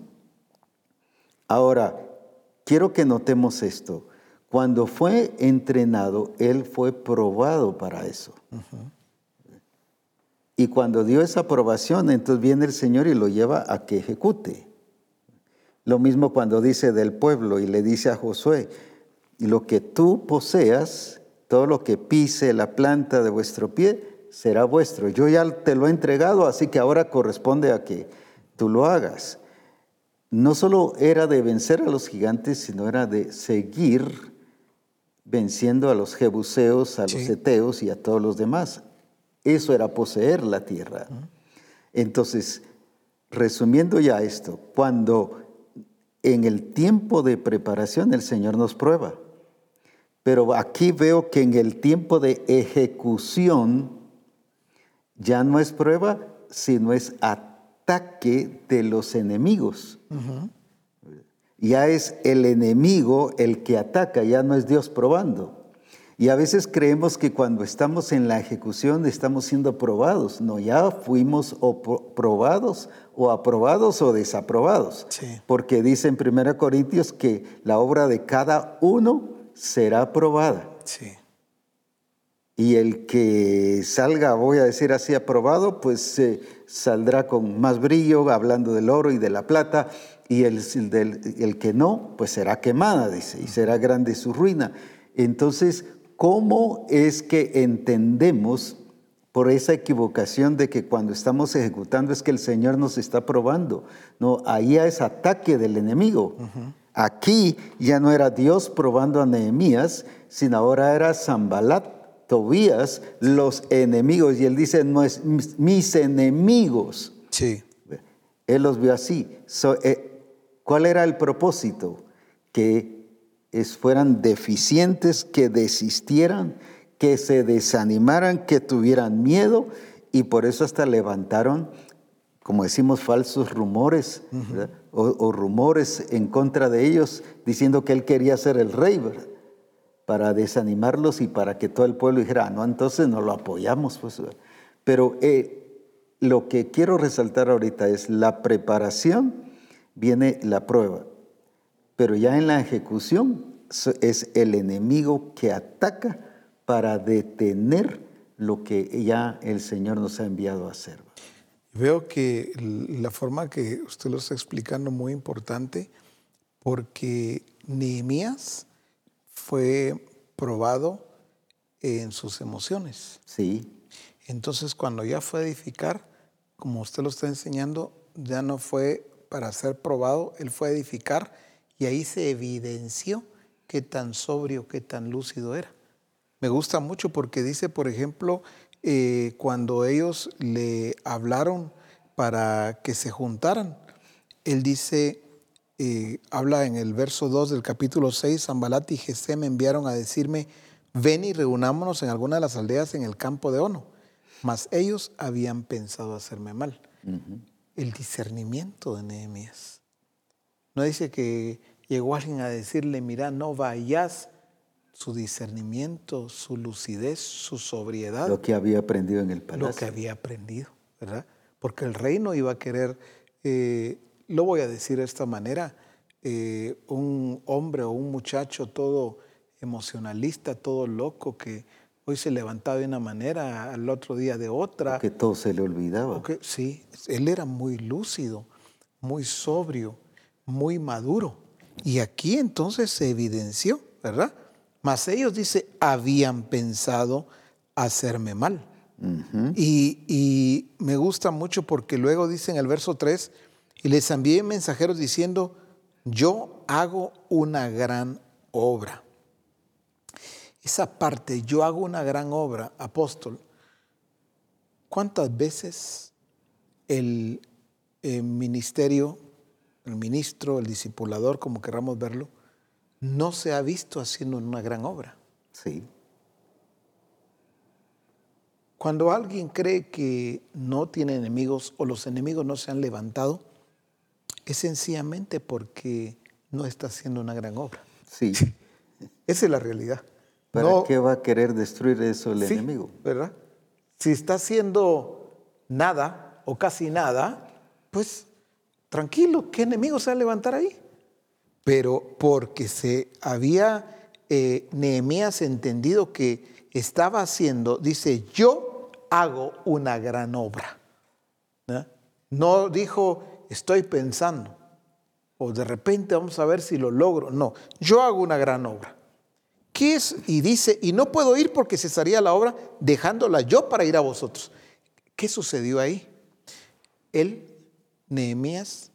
Ahora, quiero que notemos esto. Cuando fue entrenado, él fue probado para eso. Y cuando dio esa aprobación, entonces viene el Señor y lo lleva a que ejecute. Lo mismo cuando dice del pueblo y le dice a Josué, lo que tú poseas, todo lo que pise la planta de vuestro pie, será vuestro. Yo ya te lo he entregado, así que ahora corresponde a que tú lo hagas. No solo era de vencer a los gigantes, sino era de seguir venciendo a los jebuseos, a los eteos y a todos los demás. Eso era poseer la tierra. Entonces, resumiendo ya esto, cuando en el tiempo de preparación el Señor nos prueba, pero aquí veo que en el tiempo de ejecución ya no es prueba, sino es ataque de los enemigos. Ya es el enemigo el que ataca, ya no es Dios probando. Y a veces creemos que cuando estamos en la ejecución estamos siendo probados. No, ya fuimos o probados o aprobados o desaprobados. Porque dice en 1 Corintios que la obra de cada uno será aprobada. Sí y el que salga, voy a decir así, aprobado, pues saldrá con más brillo, hablando del oro y de la plata, y el, el que no, pues será quemada, dice, y será grande su ruina. Entonces, ¿cómo es que entendemos por esa equivocación de que cuando estamos ejecutando es que el Señor nos está probando? No, ahí es ataque del enemigo. Aquí ya no era Dios probando a Nehemías, sino ahora era Zambalat Tobías los enemigos. Y él dice, no es mis enemigos. Sí. Él los vio así. Eh, ¿Cuál era el propósito? Que fueran deficientes, que desistieran, que se desanimaran, que tuvieran miedo y por eso hasta levantaron, como decimos, falsos rumores o, o, rumores en contra de ellos, diciendo que él quería ser el rey. ¿verdad? para desanimarlos y para que todo el pueblo dijera, ah, no, entonces no lo apoyamos. Pues. Pero eh, lo que quiero resaltar ahorita es la preparación, viene la prueba, pero ya en la ejecución es el enemigo que ataca para detener lo que ya el Señor nos ha enviado a hacer. Veo que la forma que usted lo está explicando es muy importante porque Nehemías fue probado en sus emociones. Sí. Entonces, cuando ya fue a edificar, como usted lo está enseñando, ya no fue para ser probado, él fue a edificar y ahí se evidenció qué tan sobrio, qué tan lúcido era. Me gusta mucho porque dice, por ejemplo, eh, cuando ellos le hablaron para que se juntaran, él dice, habla en el verso 2 del capítulo 6, Zambalat y Jesé me enviaron a decirme, ven y reunámonos en alguna de las aldeas en el campo de Ono. Mas ellos habían pensado hacerme mal. El discernimiento de Nehemías. No dice que llegó alguien a decirle, mira, no vayas. Su discernimiento, su lucidez, su sobriedad. Lo que había aprendido en el palacio. Lo que había aprendido, ¿verdad? Porque el rey no iba a querer eh, lo voy a decir de esta manera, eh, un hombre o un muchacho todo emocionalista, todo loco, que hoy se levantaba de una manera, al otro día de otra. Que todo se le olvidaba. sí, él era muy lúcido. muy sobrio, muy maduro. Y aquí entonces se evidenció, ¿verdad? Mas ellos, dice, habían pensado hacerme mal. y, y, me gusta mucho porque luego dice en el verso 3, y les envié mensajeros diciendo, yo hago una gran obra. Esa parte, yo hago una gran obra, apóstol, ¿cuántas veces el, el ministerio, el ministro, el discipulador, como queramos verlo, no se ha visto haciendo una gran obra? Sí. Cuando alguien cree que no tiene enemigos o los enemigos no se han levantado, es sencillamente porque no está haciendo una gran obra. Sí. Esa es la realidad. ¿Para qué va a querer destruir eso el enemigo? ¿Verdad? Si está haciendo nada o casi nada, pues tranquilo, ¿qué enemigo se va a levantar ahí? Pero porque se había eh, Nehemías entendido que estaba haciendo, dice, yo hago una gran obra. No dijo, estoy pensando, o de repente vamos a ver si lo logro. No, yo hago una gran obra. ¿Qué es? Y dice, y no puedo ir porque cesaría la obra dejándola yo para ir a vosotros. ¿Qué sucedió ahí? Él, Nehemías,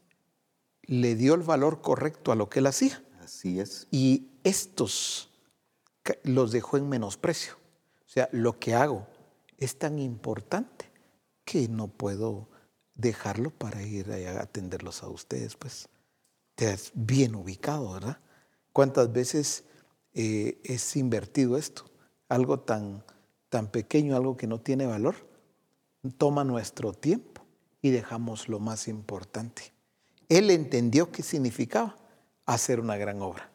le dio el valor correcto a lo que él hacía. Así es. Y estos los dejó en menosprecio. O sea, lo que hago es tan importante que no puedo dejarlo para ir a atenderlos a ustedes, pues. Te has bien ubicado, ¿verdad? ¿Cuántas veces eh, es invertido esto. Algo tan, tan pequeño, algo que no tiene valor, toma nuestro tiempo y dejamos lo más importante. Él entendió qué significaba hacer una gran obra.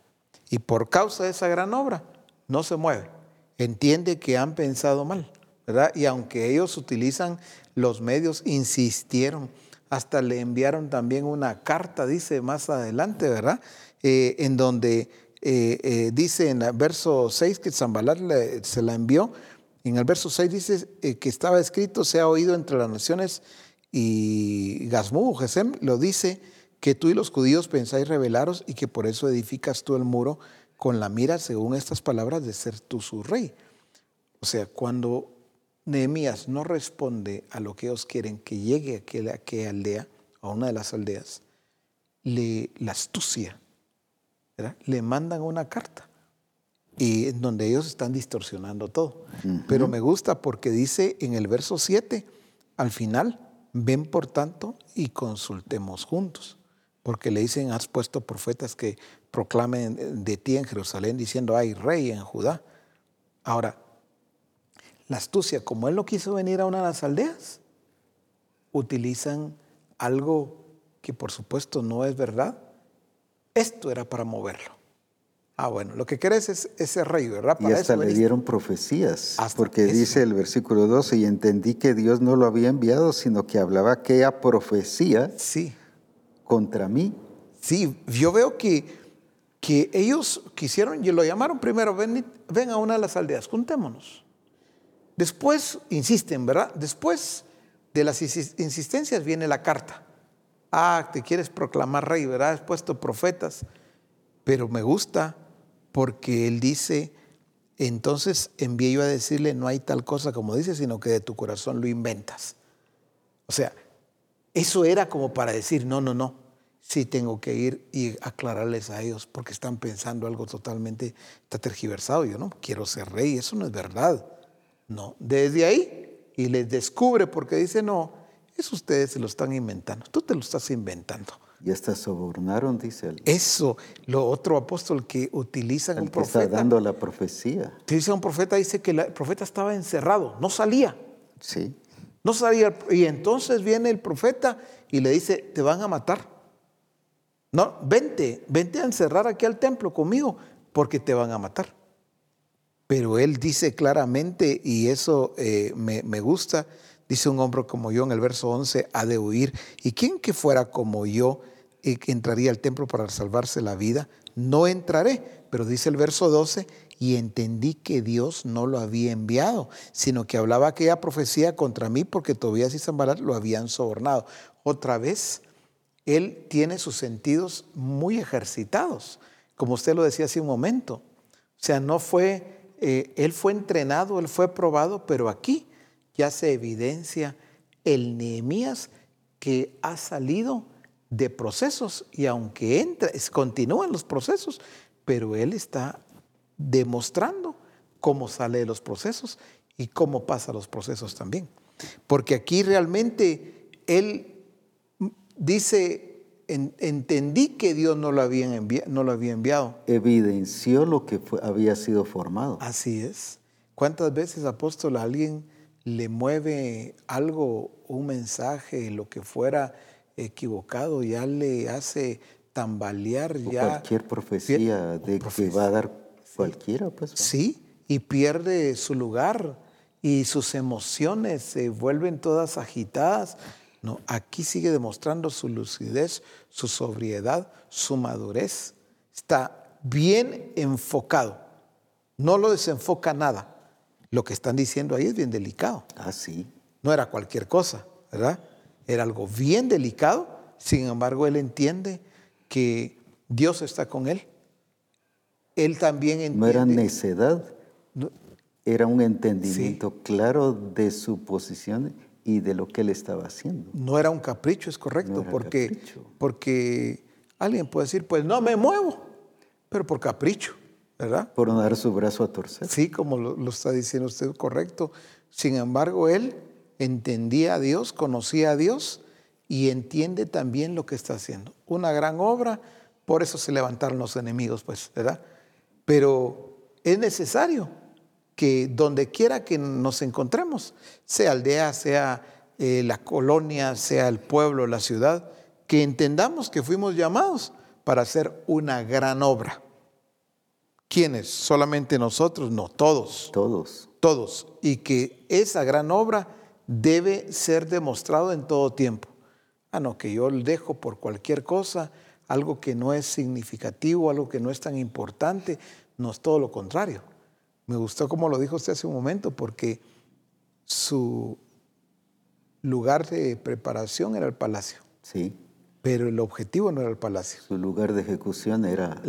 Y por causa de esa gran obra, no se mueve. Entiende que han pensado mal, ¿verdad? Y aunque ellos utilizan los medios, insistieron, hasta le enviaron también una carta, dice más adelante, ¿verdad? Eh, en donde eh, eh, dice en el verso 6 que Zambalat se la envió. En el verso 6 dice que estaba escrito, se ha oído entre las naciones y Gazmú, Gesem, lo dice que tú y los judíos pensáis rebelaros y que por eso edificas tú el muro con la mira, según estas palabras, de ser tú su rey. O sea, cuando Nehemías no responde a lo que ellos quieren que llegue a aquella, aquella aldea, a una de las aldeas, le, la astucia le mandan una carta y en donde ellos están distorsionando todo. Pero me gusta porque dice en el verso 7, al final, ven por tanto y consultemos juntos. Porque le dicen, has puesto profetas que proclamen de ti en Jerusalén diciendo, hay rey en Judá. Ahora, la astucia, como él no quiso venir a una de las aldeas, utilizan algo que por supuesto no es verdad, esto era para moverlo. Ah, bueno, lo que querés es ese rey, ¿verdad? y hasta le dieron profecías, porque dice el versículo 12, y entendí que Dios no lo había enviado, sino que hablaba aquella profecía sí. Contra mí. Sí, yo veo que, que ellos quisieron, y lo llamaron primero, ven, ven a una de las aldeas, juntémonos. Después, insisten, ¿verdad? Después de las insistencias viene la carta. Ah, te quieres proclamar rey, ¿verdad? Has puesto profetas. Pero me gusta porque él dice, entonces envié yo a decirle, no hay tal cosa como dice, sino que de tu corazón lo inventas. O sea, eso era como para decir, no, no, no, sí tengo que ir y aclararles a ellos porque están pensando algo totalmente, está tergiversado. Yo no quiero ser rey, eso no es verdad. No, desde ahí y les descubre porque dice, no, eso ustedes se lo están inventando. Tú te lo estás inventando. Y hasta sobornaron, dice él. Eso, lo otro apóstol que utilizan el un profeta. Está dando la profecía. Dice un profeta, dice que el profeta estaba encerrado, no salía. Sí. No salía. Y entonces viene el profeta y le dice, te van a matar. No, vente, vente a encerrar aquí al templo conmigo, porque te van a matar. Pero él dice claramente, y eso eh, me, me gusta, Dice un hombre como yo en el verso 11, ha de huir. ¿Y quién que fuera como yo eh, entraría al templo para salvarse la vida? No entraré. Pero dice el verso 12, y entendí que Dios no lo había enviado, sino que hablaba aquella profecía contra mí porque Tobías y Zambalat lo habían sobornado. Otra vez, él tiene sus sentidos muy ejercitados, como usted lo decía hace un momento. O sea, no fue, eh, él fue entrenado, él fue probado, pero aquí ya se evidencia el Nehemías que ha salido de procesos y aunque entra, continúan los procesos, pero él está demostrando cómo sale de los procesos y cómo pasa los procesos también. Porque aquí realmente él dice, entendí que Dios no lo, había no lo había enviado. Evidenció lo que había sido formado. Así es. ¿Cuántas veces, apóstol, a alguien le mueve algo, un mensaje, lo que fuera equivocado, ya le hace tambalear ya. Cualquier profecía de que va a dar cualquiera, pues. Sí, y pierde su lugar y sus emociones se vuelven todas agitadas. No, aquí sigue demostrando su lucidez, su sobriedad, su madurez. Está bien enfocado. No lo desenfoca nada. Lo que están diciendo ahí es bien delicado. Ah, sí. No era cualquier cosa, ¿verdad? Era algo bien delicado. Sin embargo, él entiende que Dios está con él. Él también entiende. No era necedad, era un entendimiento claro de su posición y de lo que él estaba haciendo. No era un capricho, es correcto, porque, porque alguien puede decir, pues no me muevo, pero por capricho, ¿verdad? Por no dar su brazo a torcer. Sí, como lo, lo está diciendo usted, correcto. Sin embargo, él entendía a Dios, conocía a Dios y entiende también lo que está haciendo. Una gran obra, por eso se levantaron los enemigos, pues, ¿verdad? Pero es necesario que donde quiera que nos encontremos, sea aldea, sea eh, la colonia, sea el pueblo, la ciudad, que entendamos que fuimos llamados para hacer una gran obra. ¿Quiénes? Solamente nosotros, no, todos. Todos. Todos. Y que esa gran obra debe ser demostrado en todo tiempo. Ah, no, que yo dejo por cualquier cosa, algo que no es significativo, algo que no es tan importante, no es todo lo contrario. Me gustó como lo dijo usted hace un momento, porque su lugar de preparación era el palacio. Sí. Pero el objetivo no era el palacio. Su lugar de ejecución era...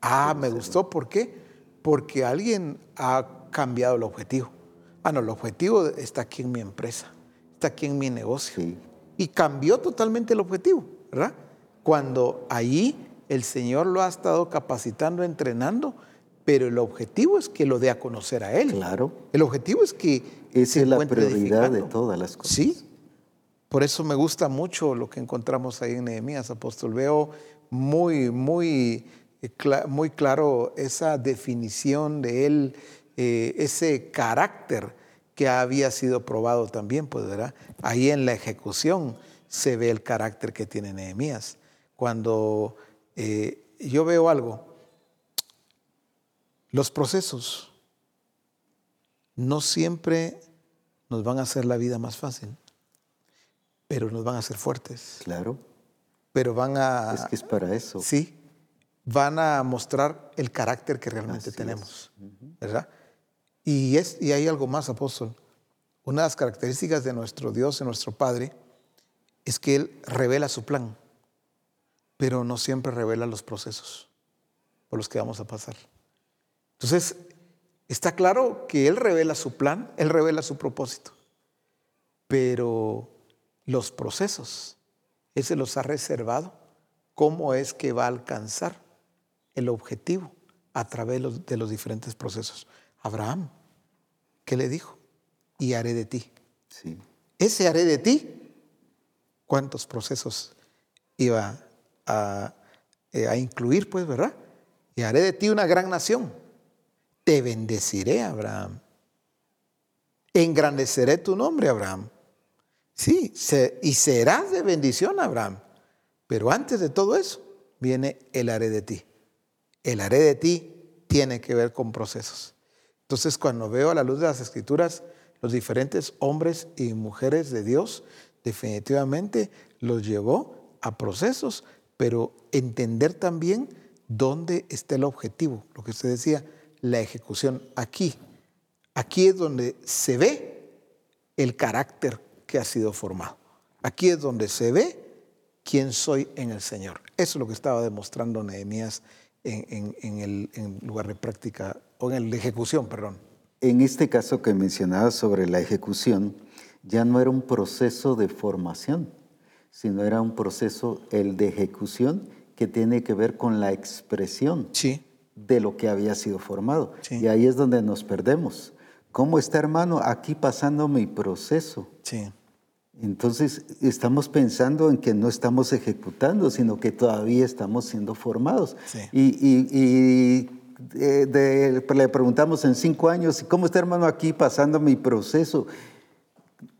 ah, me gustó. ¿Por qué? Porque alguien ha cambiado el objetivo. Ah, no, el objetivo está aquí en mi empresa, está aquí en mi negocio. Sí. Y cambió totalmente el objetivo, ¿verdad? Cuando ahí el Señor lo ha estado capacitando, entrenando pero el objetivo es que lo dé a conocer a Él. Claro. El objetivo es que... Esa es la prioridad de todas las cosas. Sí. Por eso me gusta mucho lo que encontramos ahí en Nehemías, apóstol. Veo muy, muy, eh, muy claro esa definición de Él, eh, ese carácter que había sido probado también, pues, ¿verdad? Ahí en la ejecución se ve el carácter que tiene Nehemías. Cuando eh, yo veo algo, los procesos no siempre nos van a hacer la vida más fácil, pero nos van a hacer fuertes. Claro. Pero van a... Es que es para eso. Sí, van a mostrar el carácter que realmente tenemos, ¿verdad? Y, es, y hay algo más, apóstol. Una de las características de nuestro Dios, de nuestro Padre, es que Él revela su plan, pero no siempre revela los procesos por los que vamos a pasar. Entonces, está claro que Él revela su plan, Él revela su propósito, pero los procesos, Él se los ha reservado, cómo es que va a alcanzar el objetivo a través de los diferentes procesos. Abraham, ¿qué le dijo? Y haré de ti. Sí. Ese haré de ti, ¿cuántos procesos iba a, eh, a incluir, pues, verdad? Y haré de ti una gran nación te bendeciré, Abraham. Engrandeceré tu nombre, Abraham. Sí, y serás de bendición, Abraham. Pero antes de todo eso, viene el haré de ti. El haré de ti tiene que ver con procesos. Entonces, cuando veo a la luz de las escrituras los diferentes hombres y mujeres de Dios, definitivamente los llevó a procesos, pero entender también dónde está el objetivo, lo que usted decía, la ejecución aquí. Aquí es donde se ve el carácter que ha sido formado. Aquí es donde se ve quién soy en el Señor. Eso es lo que estaba demostrando Nehemías en, el lugar de práctica, o en el de ejecución, perdón. En este caso que mencionaba sobre la ejecución, ya no era un proceso de formación, sino era un proceso, el de ejecución, que tiene que ver con la expresión de lo que había sido formado. Y ahí es donde nos perdemos. ¿Cómo está, hermano, aquí pasando mi proceso? Sí. Entonces estamos pensando en que no estamos ejecutando, sino que todavía estamos siendo formados. Y, eh, le preguntamos en cinco años, ¿cómo está hermano aquí pasando mi proceso?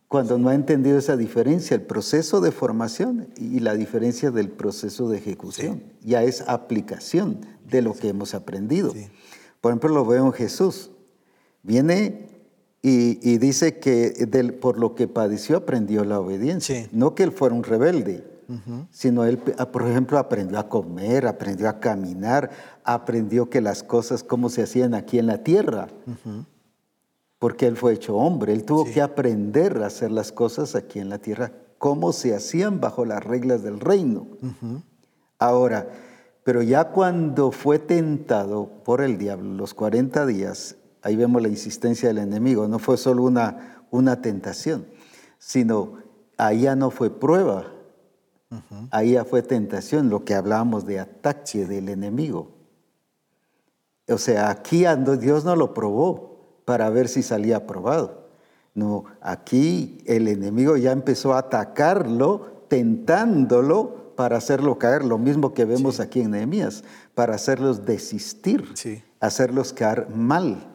Cuando no ha entendido esa diferencia, el proceso de formación y la diferencia del proceso de ejecución. Ya es aplicación de lo que hemos aprendido. Por ejemplo, lo veo en Jesús. Viene y, dice que por lo que padeció aprendió la obediencia. No que él fuera un rebelde, sino él, ah, por ejemplo, aprendió a comer, aprendió a caminar, aprendió que las cosas como se hacían aquí en la tierra. Porque él fue hecho hombre, él tuvo que aprender a hacer las cosas aquí en la tierra, cómo se hacían bajo las reglas del reino. Ahora, pero ya cuando fue tentado por el diablo, los 40 días, Ahí vemos la insistencia del enemigo. No fue solo una, una tentación, sino ahí ya no fue prueba, ahí ya fue tentación, lo que hablábamos de ataque del enemigo. O sea, aquí Dios no lo probó para ver si salía aprobado. No, aquí el enemigo ya empezó a atacarlo, tentándolo para hacerlo caer, lo mismo que vemos aquí en Nehemías, para hacerlos desistir, hacerlos caer mal.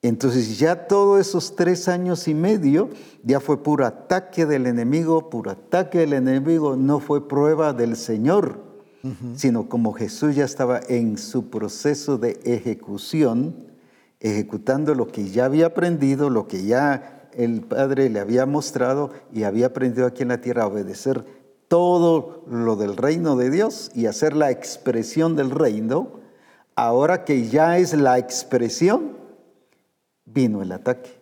Entonces ya todos esos tres años y medio ya fue puro ataque del enemigo, puro ataque del enemigo, no fue prueba del Señor, sino como Jesús ya estaba en su proceso de ejecución, ejecutando lo que ya había aprendido, lo que ya el Padre le había mostrado y había aprendido aquí en la tierra a obedecer todo lo del reino de Dios y hacer la expresión del reino, ahora que ya es la expresión, vino el ataque,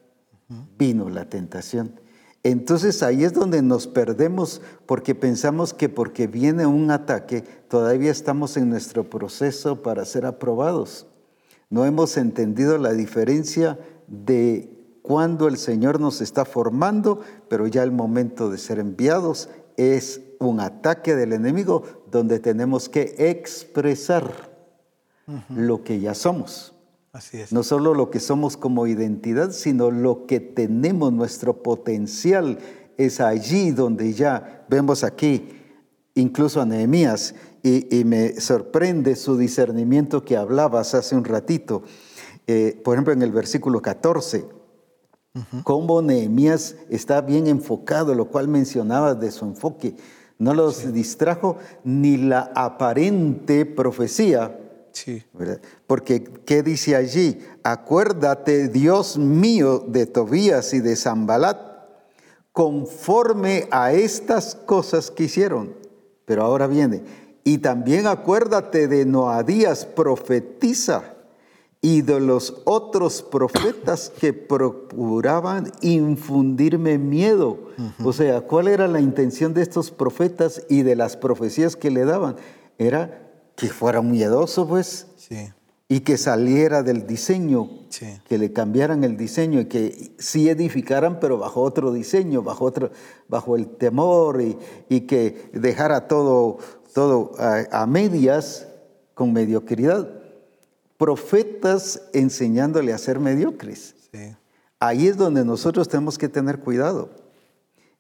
vino la tentación. Entonces ahí es donde nos perdemos porque pensamos que porque viene un ataque todavía estamos en nuestro proceso para ser aprobados. No hemos entendido la diferencia de cuando el Señor nos está formando, pero ya el momento de ser enviados es un ataque del enemigo donde tenemos que expresar lo que ya somos. No solo lo que somos como identidad, sino lo que tenemos, nuestro potencial. Es allí donde ya vemos aquí, incluso a Nehemías, y, me sorprende su discernimiento que hablabas hace un ratito, eh, por ejemplo en el versículo 14, cómo Nehemías está bien enfocado, lo cual mencionabas de su enfoque. No los distrajo ni la aparente profecía, Sí. Porque, ¿qué dice allí? Acuérdate, Dios mío, de Tobías y de Zambalat, conforme a estas cosas que hicieron. Pero ahora viene, y también acuérdate de Noadías, profetiza, y de los otros profetas que procuraban infundirme miedo. O sea, ¿cuál era la intención de estos profetas y de las profecías que le daban? Era que fuera miedoso, pues. Y que saliera del diseño, que le cambiaran el diseño y que sí edificaran, pero bajo otro diseño, bajo, otro, bajo el temor y, que dejara todo, todo a, medias con mediocridad. Profetas enseñándole a ser mediocres. Ahí es donde nosotros tenemos que tener cuidado.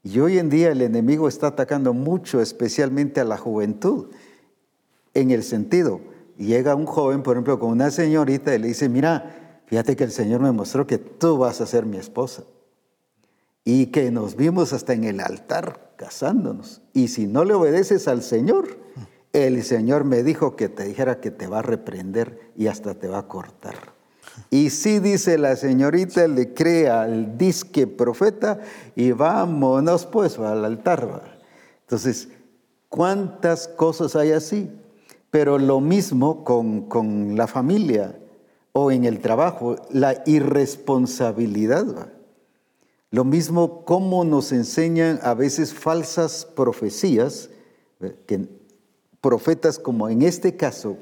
Y hoy en día el enemigo está atacando mucho, especialmente a la juventud en el sentido, llega un joven, por ejemplo, con una señorita y le dice, mira, fíjate que el Señor me mostró que tú vas a ser mi esposa. Y que nos vimos hasta en el altar casándonos. Y si no le obedeces al Señor, el Señor me dijo que te dijera que te va a reprender y hasta te va a cortar. Y sí dice la señorita, le crea al disque profeta y vámonos pues al altar. Entonces, ¿cuántas cosas hay así? Pero lo mismo con, la familia o en el trabajo, la irresponsabilidad. Lo mismo como nos enseñan a veces falsas profecías Que profetas como en este caso,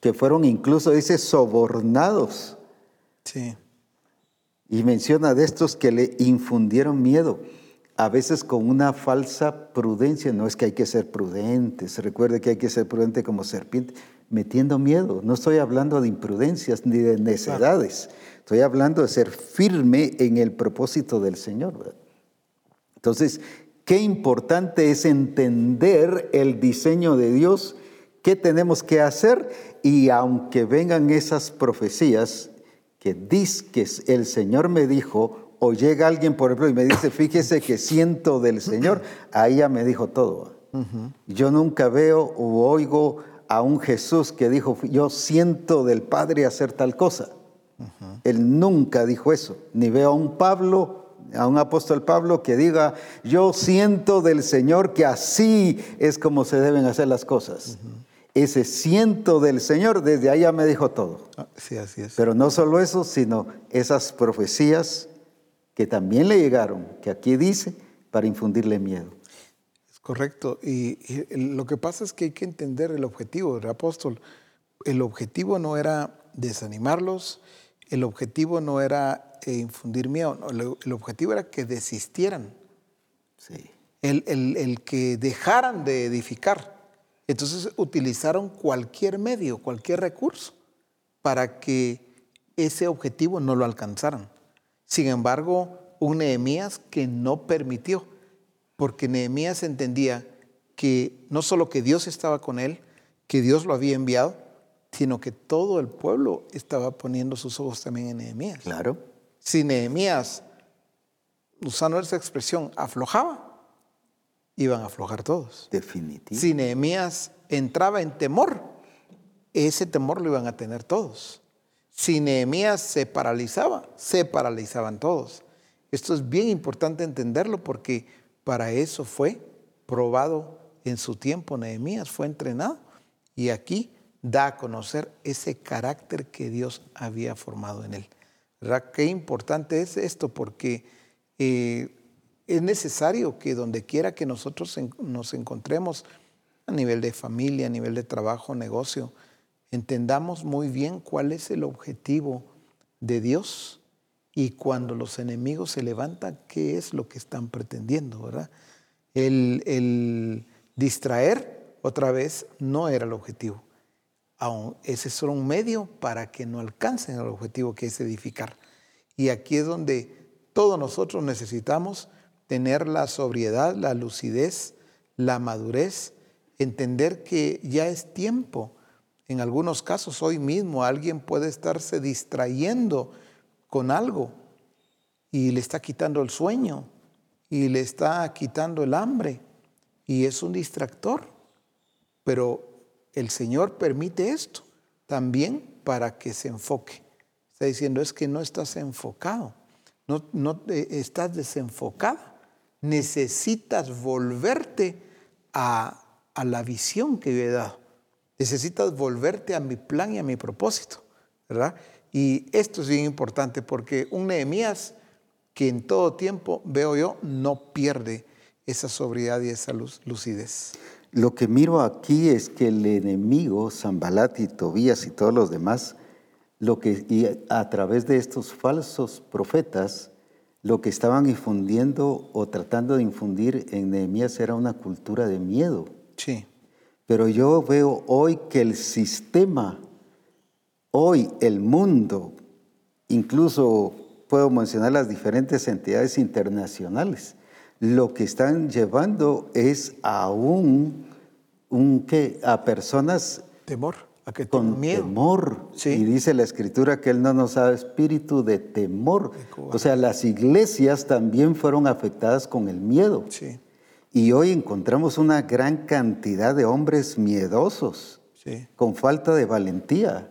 que fueron incluso, dice, sobornados. Sí. Y menciona de estos que le infundieron miedo, a veces con una falsa prudencia. No es que hay que ser prudentes, recuerde que hay que ser prudente como serpiente, metiendo miedo. No estoy hablando de imprudencias ni de necedades, estoy hablando de ser firme en el propósito del Señor. Entonces, qué importante es entender el diseño de Dios, qué tenemos que hacer y aunque vengan esas profecías, que dice que el Señor me dijo, o llega alguien, por ejemplo, y me dice, fíjese que siento del Señor, ahí ya me dijo todo. Yo nunca veo o oigo a un Jesús que dijo, yo siento del Padre hacer tal cosa. Él nunca dijo eso. Ni veo a un Pablo, a un apóstol Pablo que diga, yo siento del Señor que así es como se deben hacer las cosas ese ciento del Señor, desde allá me dijo todo. Ah, sí, así es. Pero no solo eso, sino esas profecías que también le llegaron, que aquí dice, para infundirle miedo. Es correcto. Y, lo que pasa es que hay que entender el objetivo del apóstol. El objetivo no era desanimarlos, el objetivo no era eh, infundir miedo, el, objetivo era que desistieran. Sí. El, el que dejaran de edificar. Entonces utilizaron cualquier medio, cualquier recurso para que ese objetivo no lo alcanzaran. Sin embargo, un Nehemías que no permitió, porque Nehemías entendía que no solo que Dios estaba con él, que Dios lo había enviado, sino que todo el pueblo estaba poniendo sus ojos también en Nehemías. Claro. Si Nehemías, usando esa expresión, aflojaba, iban a aflojar todos. Definitivo. Si Nehemías entraba en temor, ese temor lo iban a tener todos. Si Nehemías se paralizaba, se paralizaban todos. Esto es bien importante entenderlo porque para eso fue probado en su tiempo. Nehemías fue entrenado y aquí da a conocer ese carácter que Dios había formado en él. Qué importante es esto porque eh, es necesario que donde quiera que nosotros nos encontremos, a nivel de familia, a nivel de trabajo, negocio, entendamos muy bien cuál es el objetivo de Dios y cuando los enemigos se levantan, qué es lo que están pretendiendo, ¿verdad? El, distraer, otra vez, no era el objetivo. Aún ese es solo un medio para que no alcancen el objetivo que es edificar. Y aquí es donde todos nosotros necesitamos tener la sobriedad, la lucidez, la madurez, entender que ya es tiempo. En algunos casos, hoy mismo, alguien puede estarse distrayendo con algo y le está quitando el sueño y le está quitando el hambre y es un distractor. Pero el Señor permite esto también para que se enfoque. Está diciendo, es que no estás enfocado, no, no estás desenfocada necesitas volverte a, la visión que yo he dado. Necesitas volverte a mi plan y a mi propósito, ¿verdad? Y esto es bien importante porque un Nehemías que en todo tiempo, veo yo, no pierde esa sobriedad y esa lucidez. Lo que miro aquí es que el enemigo, Zambalat y Tobías y todos los demás, lo que, y a través de estos falsos profetas, lo que estaban infundiendo o tratando de infundir en Nehemías era una cultura de miedo. Sí. Pero yo veo hoy que el sistema, hoy el mundo, incluso puedo mencionar las diferentes entidades internacionales, lo que están llevando es a un, ¿qué? a personas temor con temor. Y dice la escritura que Él no nos da espíritu de temor. O sea, las iglesias también fueron afectadas con el miedo. Y hoy encontramos una gran cantidad de hombres miedosos, con falta de valentía.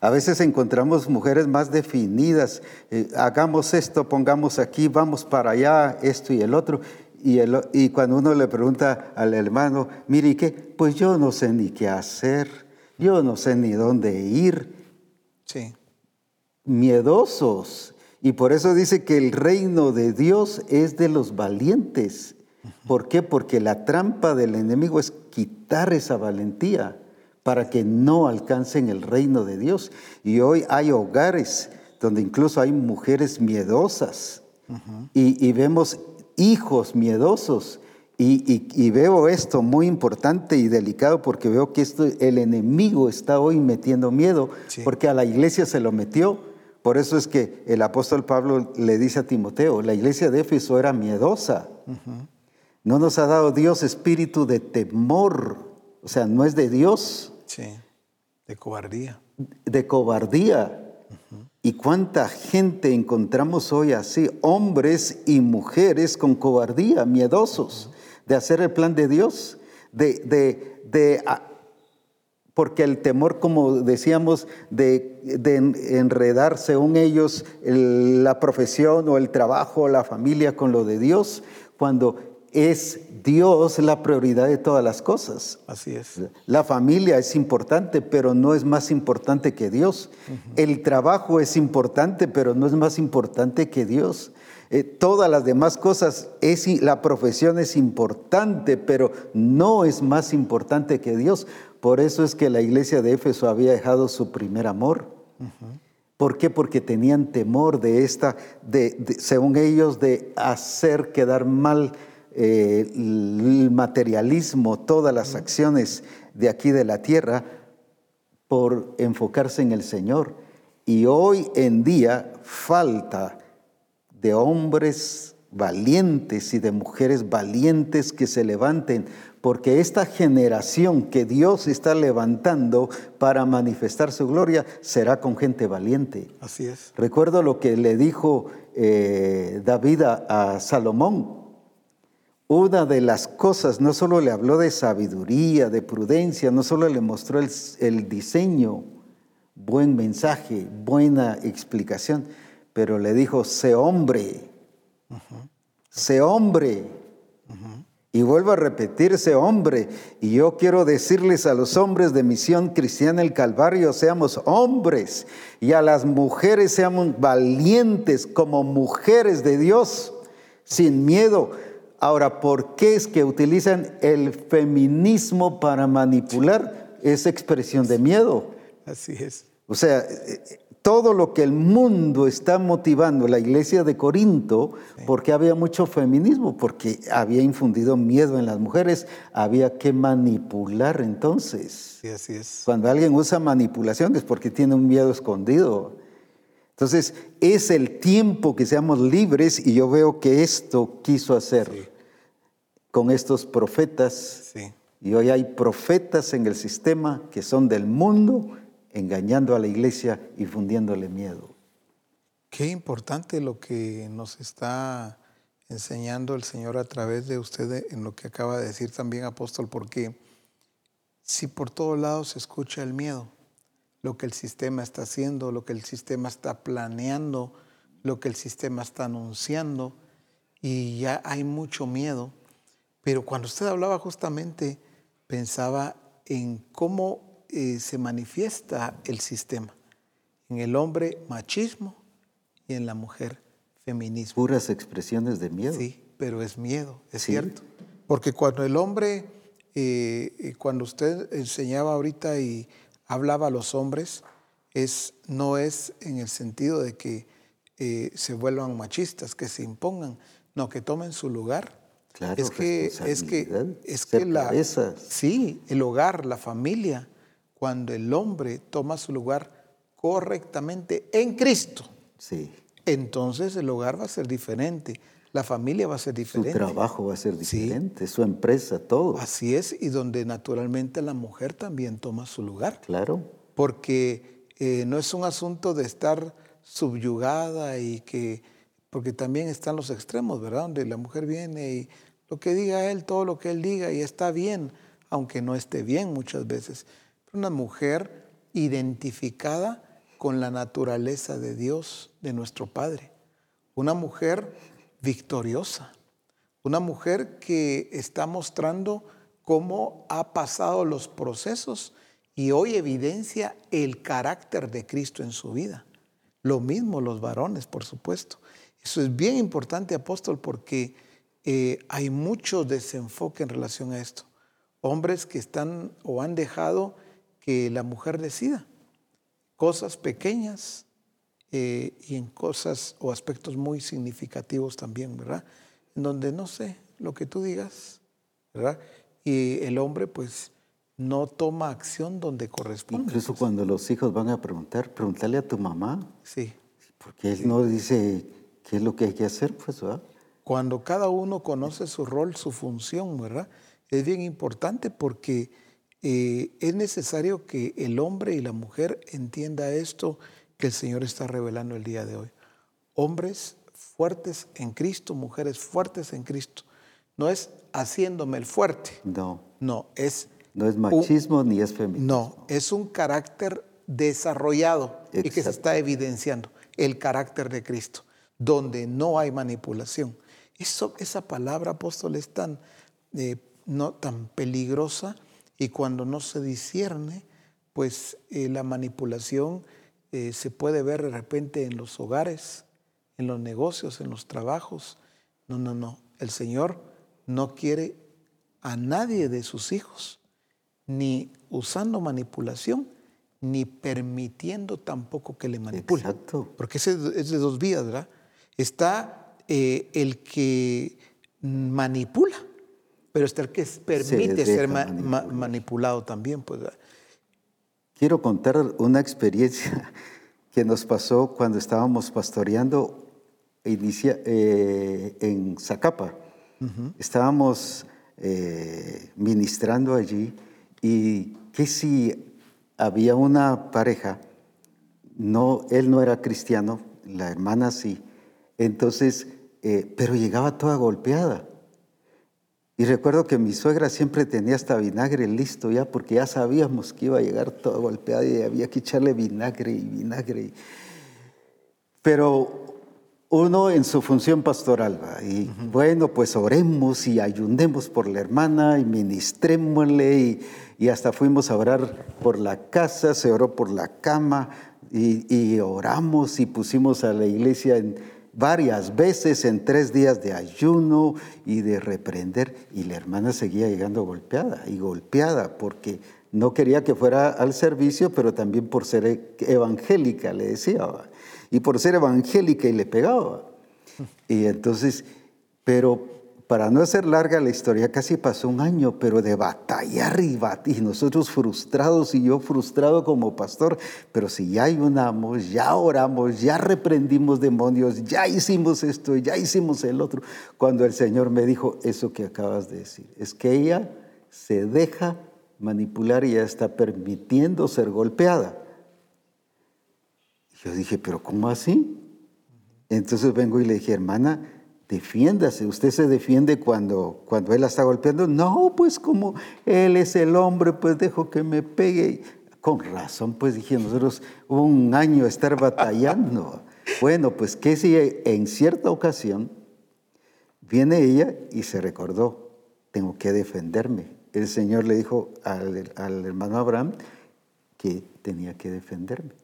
A veces encontramos mujeres más definidas, eh, hagamos esto, pongamos aquí, vamos para allá, esto y el otro. Y, y cuando uno le pregunta al hermano, mire, ¿qué? Pues yo no sé ni qué hacer yo no sé ni dónde ir. Sí. Miedosos. Y por eso dice que el reino de Dios es de los valientes. ¿Por qué? Porque la trampa del enemigo es quitar esa valentía para que no alcancen el reino de Dios. Y hoy hay hogares donde incluso hay mujeres miedosas y, vemos hijos miedosos. Y, veo esto muy importante y delicado porque veo que esto, el enemigo está hoy metiendo miedo porque a la iglesia se lo metió. Por eso es que el apóstol Pablo le dice a Timoteo, la iglesia de Éfeso era miedosa. No nos ha dado Dios espíritu de temor, o sea, no es de Dios. Sí, de cobardía. De cobardía. ¿Y cuánta gente encontramos hoy así? Hombres y mujeres con cobardía, miedosos de hacer el plan de Dios, de, de, de porque el temor, como decíamos, de, de enredar según ellos la profesión o el trabajo, la familia con lo de Dios, cuando es Dios la prioridad de todas las cosas. Así es. La familia es importante, pero no es más importante que Dios. El trabajo es importante, pero no es más importante que Dios. Eh, todas las demás cosas, es, la profesión es importante, pero no es más importante que Dios. Por eso es que la iglesia de Éfeso había dejado su primer amor. ¿Por qué? Porque tenían temor de esta, de, según ellos, de hacer quedar mal eh, el materialismo, todas las acciones de aquí de la tierra, por enfocarse en el Señor. Y hoy en día falta de hombres valientes y de mujeres valientes que se levanten, porque esta generación que Dios está levantando para manifestar su gloria será con gente valiente. Así es. Recuerdo lo que le dijo eh, David a Salomón una de las cosas, no solo le habló de sabiduría, de prudencia, no solo le mostró el, diseño, buen mensaje, buena explicación, pero le dijo, sé hombre, sé hombre. Y vuelvo a repetir, sé hombre. Y yo quiero decirles a los hombres de Misión Cristiana el Calvario, seamos hombres. Y a las mujeres seamos valientes como mujeres de Dios, sin miedo Ahora, ¿por qué es que utilizan el feminismo para manipular esa expresión de miedo? Así es. O sea, todo lo que el mundo está motivando, la iglesia de Corinto, porque había mucho feminismo, porque había infundido miedo en las mujeres, había que manipular entonces. Sí, así es. Cuando alguien usa manipulación es porque tiene un miedo escondido. Entonces, es el tiempo que seamos libres y yo veo que esto quiso hacer con estos profetas. Y hoy hay profetas en el sistema que son del mundo, engañando a la iglesia y fundiéndole miedo. Qué importante lo que nos está enseñando el Señor a través de usted en lo que acaba de decir también, apóstol, porque si por todos lados se escucha el miedo, lo que el sistema está haciendo, lo que el sistema está planeando, lo que el sistema está anunciando, y ya hay mucho miedo. Pero cuando usted hablaba justamente, pensaba en cómo eh, se manifiesta el sistema. En el hombre machismo y en la mujer feminismo. Puras expresiones de miedo. Sí, pero es miedo, es cierto. Porque cuando el hombre, eh, eh, cuando usted enseñaba ahorita y hablaba a los hombres es, no es en el sentido de que eh, se vuelvan machistas, que se impongan, no, que tomen su lugar. Claro, es que es que es que la sí, el hogar, la familia, cuando el hombre toma su lugar correctamente en Cristo. Sí. Entonces el hogar va a ser diferente la familia va a ser diferente. Su trabajo va a ser diferente, su empresa, todo. Así es, y donde naturalmente la mujer también toma su lugar. Claro. Porque eh, no es un asunto de estar subyugada y que, porque también están los extremos, ¿verdad? Donde la mujer viene y lo que diga él, todo lo que él diga, y está bien, aunque no esté bien muchas veces. Una mujer identificada con la naturaleza de Dios, de nuestro Padre. Una mujer victoriosa. Una mujer que está mostrando cómo ha pasado los procesos y hoy evidencia el carácter de Cristo en su vida. Lo mismo los varones, por supuesto. Eso es bien importante, apóstol, porque eh, hay mucho desenfoque en relación a esto. Hombres que están o han dejado que la mujer decida cosas pequeñas eh, y en cosas o aspectos muy significativos también, ¿verdad? En donde no sé lo que tú digas, ¿verdad? Y el hombre pues no toma acción donde corresponde. Incluso cuando los hijos van a preguntar, pregúntale a tu mamá. Sí. Porque él no dice qué es lo que hay que hacer, pues, ¿verdad? Cuando cada uno conoce su rol, su función, ¿verdad? Es bien importante porque eh, es necesario que el hombre y la mujer entienda esto que el Señor está revelando el día de hoy. Hombres fuertes en Cristo, mujeres fuertes en Cristo. No es haciéndome el fuerte. No. No, es... No es machismo ni es feminismo. No, es un carácter desarrollado y que se está evidenciando, el carácter de Cristo, donde no hay manipulación. Eso, esa palabra, apóstol, es tan, eh, no, tan peligrosa y cuando no se discierne, pues eh, la manipulación eh, se puede ver de repente en los hogares, en los negocios, en los trabajos. No, no, no. El Señor no quiere a nadie de sus hijos, ni usando manipulación, ni permitiendo tampoco que le manipulen. Exacto. Porque es de dos vías, ¿verdad? Está eh, el que manipula, pero está el que permite ser manipulado también. Pues, Quiero contar una experiencia que nos pasó cuando estábamos pastoreando inicia, eh, en Zacapa. Estábamos eh, ministrando allí y que si había una pareja, no, él no era cristiano, la hermana sí, entonces, eh, pero llegaba toda golpeada. Y recuerdo que mi suegra siempre tenía hasta vinagre listo ya, porque ya sabíamos que iba a llegar toda golpeada y había que echarle vinagre y vinagre. Pero uno en su función pastoral, ¿va? y bueno, pues oremos y ayunemos por la hermana y ministrémosle y, y, hasta fuimos a orar por la casa, se oró por la cama y, y oramos y pusimos a la iglesia en varias veces en tres días de ayuno y de reprender. Y la hermana seguía llegando golpeada y golpeada porque no quería que fuera al servicio, pero también por ser evangélica, le decía. Y por ser evangélica y le pegaba. Y entonces, pero para no hacer larga la historia, casi pasó un año, pero de batallar y batir, nosotros frustrados y yo frustrado como pastor, pero si ya ayunamos, ya oramos, ya reprendimos demonios, ya hicimos esto, ya hicimos el otro, cuando el Señor me dijo eso que acabas de decir, es que ella se deja manipular y ya está permitiendo ser golpeada. Yo dije, pero ¿cómo así? Entonces vengo y le dije, hermana, defiéndase. ¿Usted se defiende cuando, cuando él la está golpeando? No, pues como él es el hombre, pues dejo que me pegue. Con razón, pues dije, nosotros un año estar batallando. bueno, pues que si en cierta ocasión viene ella y se recordó, tengo que defenderme. El Señor le dijo al, al hermano Abraham que tenía que defenderme.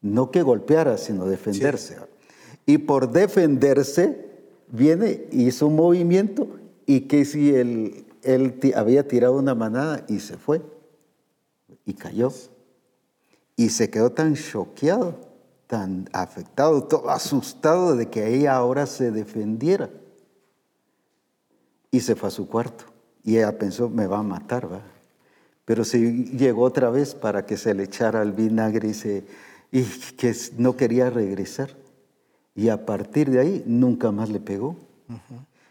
No que golpeara, sino defenderse. Y por defenderse, viene, hizo un movimiento y que si él, él había tirado una manada y se fue y cayó. Y se quedó tan choqueado, tan afectado, todo asustado de que ella ahora se defendiera. Y se fue a su cuarto. Y ella pensó, me va a matar, ¿va? Pero se llegó otra vez para que se le echara el vinagre y, se, y que no quería regresar. Y a partir de ahí nunca más le pegó.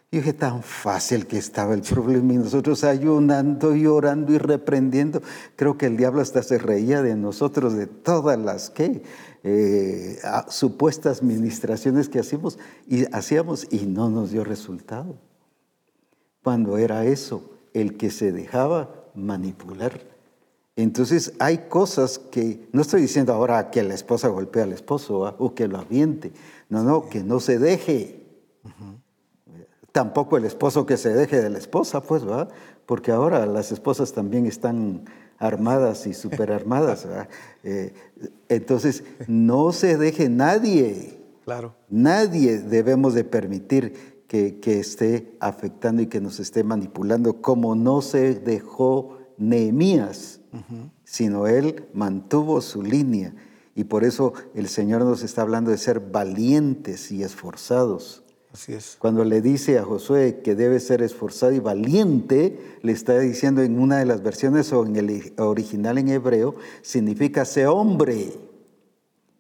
Y dije, tan fácil que estaba el problema. Y nosotros ayunando y orando y reprendiendo. Creo que el diablo hasta se reía de nosotros, de todas las que eh, supuestas ministraciones que hacíamos y hacíamos y no nos dio resultado. Cuando era eso, el que se dejaba manipular. Entonces hay cosas que, no estoy diciendo ahora que la esposa golpea al esposo o que lo aviente, no, no, que no se deje. Tampoco el esposo que se deje de la esposa, pues, ¿va? Porque ahora las esposas también están armadas y superarmadas, ¿va? Eh, entonces, no se deje nadie. Claro. Nadie debemos de permitir que, que esté afectando y que nos esté manipulando, como no se dejó Nehemías, sino él mantuvo su línea. Y por eso el Señor nos está hablando de ser valientes y esforzados. Así es. Cuando le dice a Josué que debe ser esforzado y valiente, le está diciendo en una de las versiones o en el original en hebreo, significa ser hombre.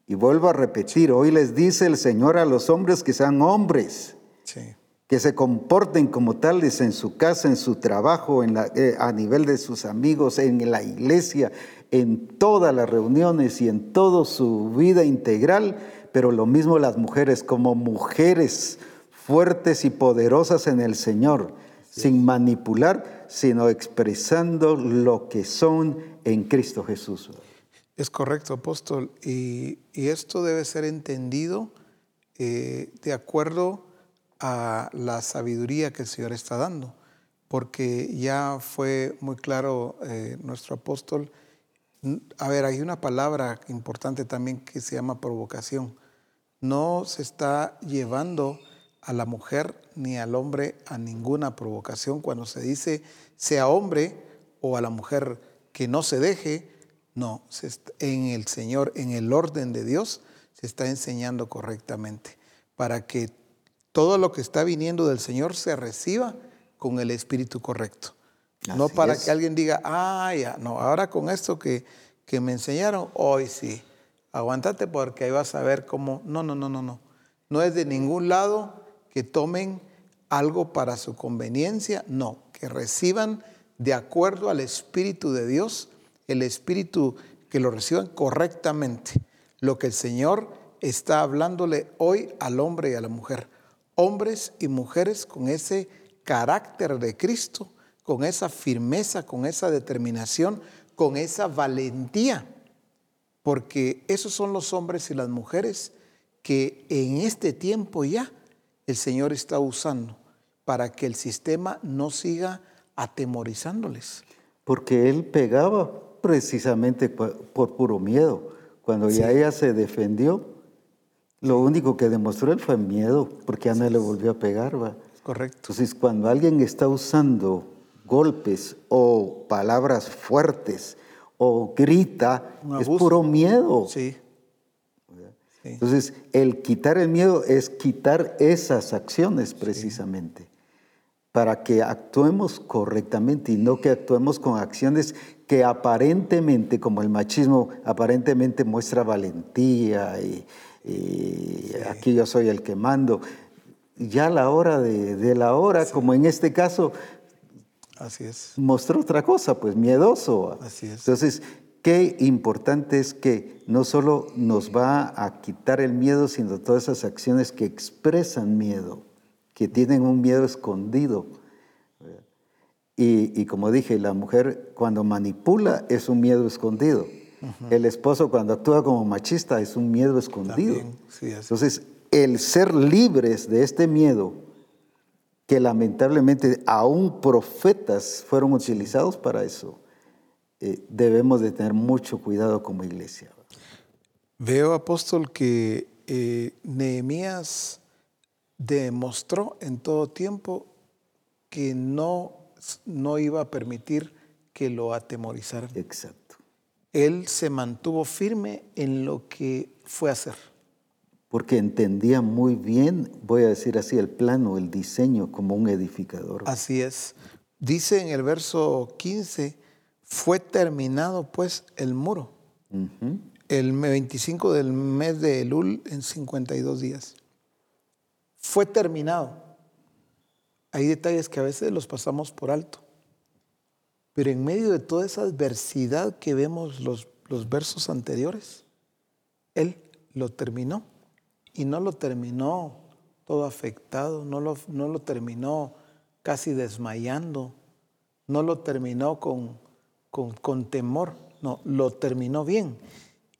Y vuelvo a repetir, hoy les dice el Señor a los hombres que sean hombres. Sí. Que se comporten como tales en su casa, en su trabajo, en la, eh, a nivel de sus amigos, en la iglesia, en todas las reuniones y en toda su vida integral, pero lo mismo las mujeres como mujeres fuertes y poderosas en el Señor, sin manipular, sino expresando lo que son en Cristo Jesús. Es correcto, apóstol, y, y esto debe ser entendido eh, de acuerdo a la sabiduría que el Señor está dando, porque ya fue muy claro eh, nuestro apóstol a ver, hay una palabra importante también que se llama provocación. No se está llevando a la mujer ni al hombre a ninguna provocación cuando se dice sea hombre o a la mujer que no se deje. No, en el Señor, en el orden de Dios, se está enseñando correctamente para que todo lo que está viniendo del Señor se reciba con el espíritu correcto no para que alguien diga, ah, ya, no, ahora con esto que, que me enseñaron, hoy sí, aguántate porque ahí vas a ver cómo, no, no, no, no, no. No es de ningún lado que tomen algo para su conveniencia, no, que reciban de acuerdo al Espíritu de Dios, el Espíritu que lo reciban correctamente, lo que el Señor está hablándole hoy al hombre y a la mujer. Hombres y mujeres con ese carácter de Cristo con esa firmeza, con esa determinación, con esa valentía, porque esos son los hombres y las mujeres que en este tiempo ya el Señor está usando para que el sistema no siga atemorizándoles. Porque Él pegaba precisamente por puro miedo. Cuando ya ella se defendió, lo único que demostró él fue miedo, porque ya no le volvió a pegar. ¿va? Correcto. Entonces, cuando alguien está usando golpes o palabras fuertes o grita, es puro miedo. Sí. Entonces, el quitar el miedo es quitar esas acciones precisamente, para que actuemos correctamente y no que actuemos con acciones que aparentemente, como el machismo, aparentemente muestra valentía y, aquí yo soy el que mando. Ya la hora de, de la hora, como en este caso, Así es. Mostró otra cosa, pues miedoso. Así es. Entonces, qué importante es que no solo nos va a quitar el miedo, sino todas esas acciones que expresan miedo, que tienen un miedo escondido. Y, como dije, la mujer cuando manipula es un miedo escondido. El esposo cuando actúa como machista es un miedo escondido. sí, Entonces, el ser libres de este miedo que lamentablemente aún profetas fueron utilizados para eso. Eh, debemos de tener mucho cuidado como iglesia. Veo, apóstol, que eh, Nehemías demostró en todo tiempo que no, no iba a permitir que lo atemorizaran. Exacto. Él se mantuvo firme en lo que fue a hacer porque entendía muy bien, voy a decir así, el plano, el diseño como un edificador. Así es. Dice en el verso 15, fue terminado pues el muro. El 25 del mes de Elul en 52 días. Fue terminado. Hay detalles que a veces los pasamos por alto. Pero en medio de toda esa adversidad que vemos los, los versos anteriores, Él lo terminó y no lo terminó todo afectado, no lo, no lo terminó casi desmayando, no lo terminó con, con, temor, no, lo terminó bien.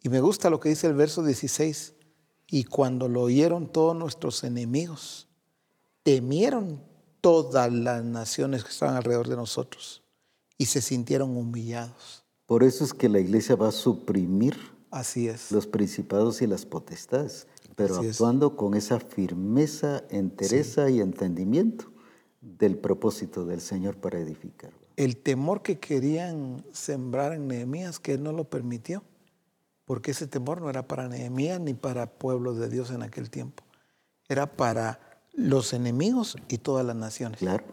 Y me gusta lo que dice el verso 16, y cuando lo oyeron todos nuestros enemigos, temieron todas las naciones que estaban alrededor de nosotros y se sintieron humillados. Por eso es que la iglesia va a suprimir Así es. los principados y las potestades pero Así es. actuando con esa firmeza, entereza y entendimiento del propósito del Señor para edificar. El temor que querían sembrar en Nehemías, que él no lo permitió, porque ese temor no era para Nehemías ni para pueblo de Dios en aquel tiempo. Era para los enemigos y todas las naciones. Claro.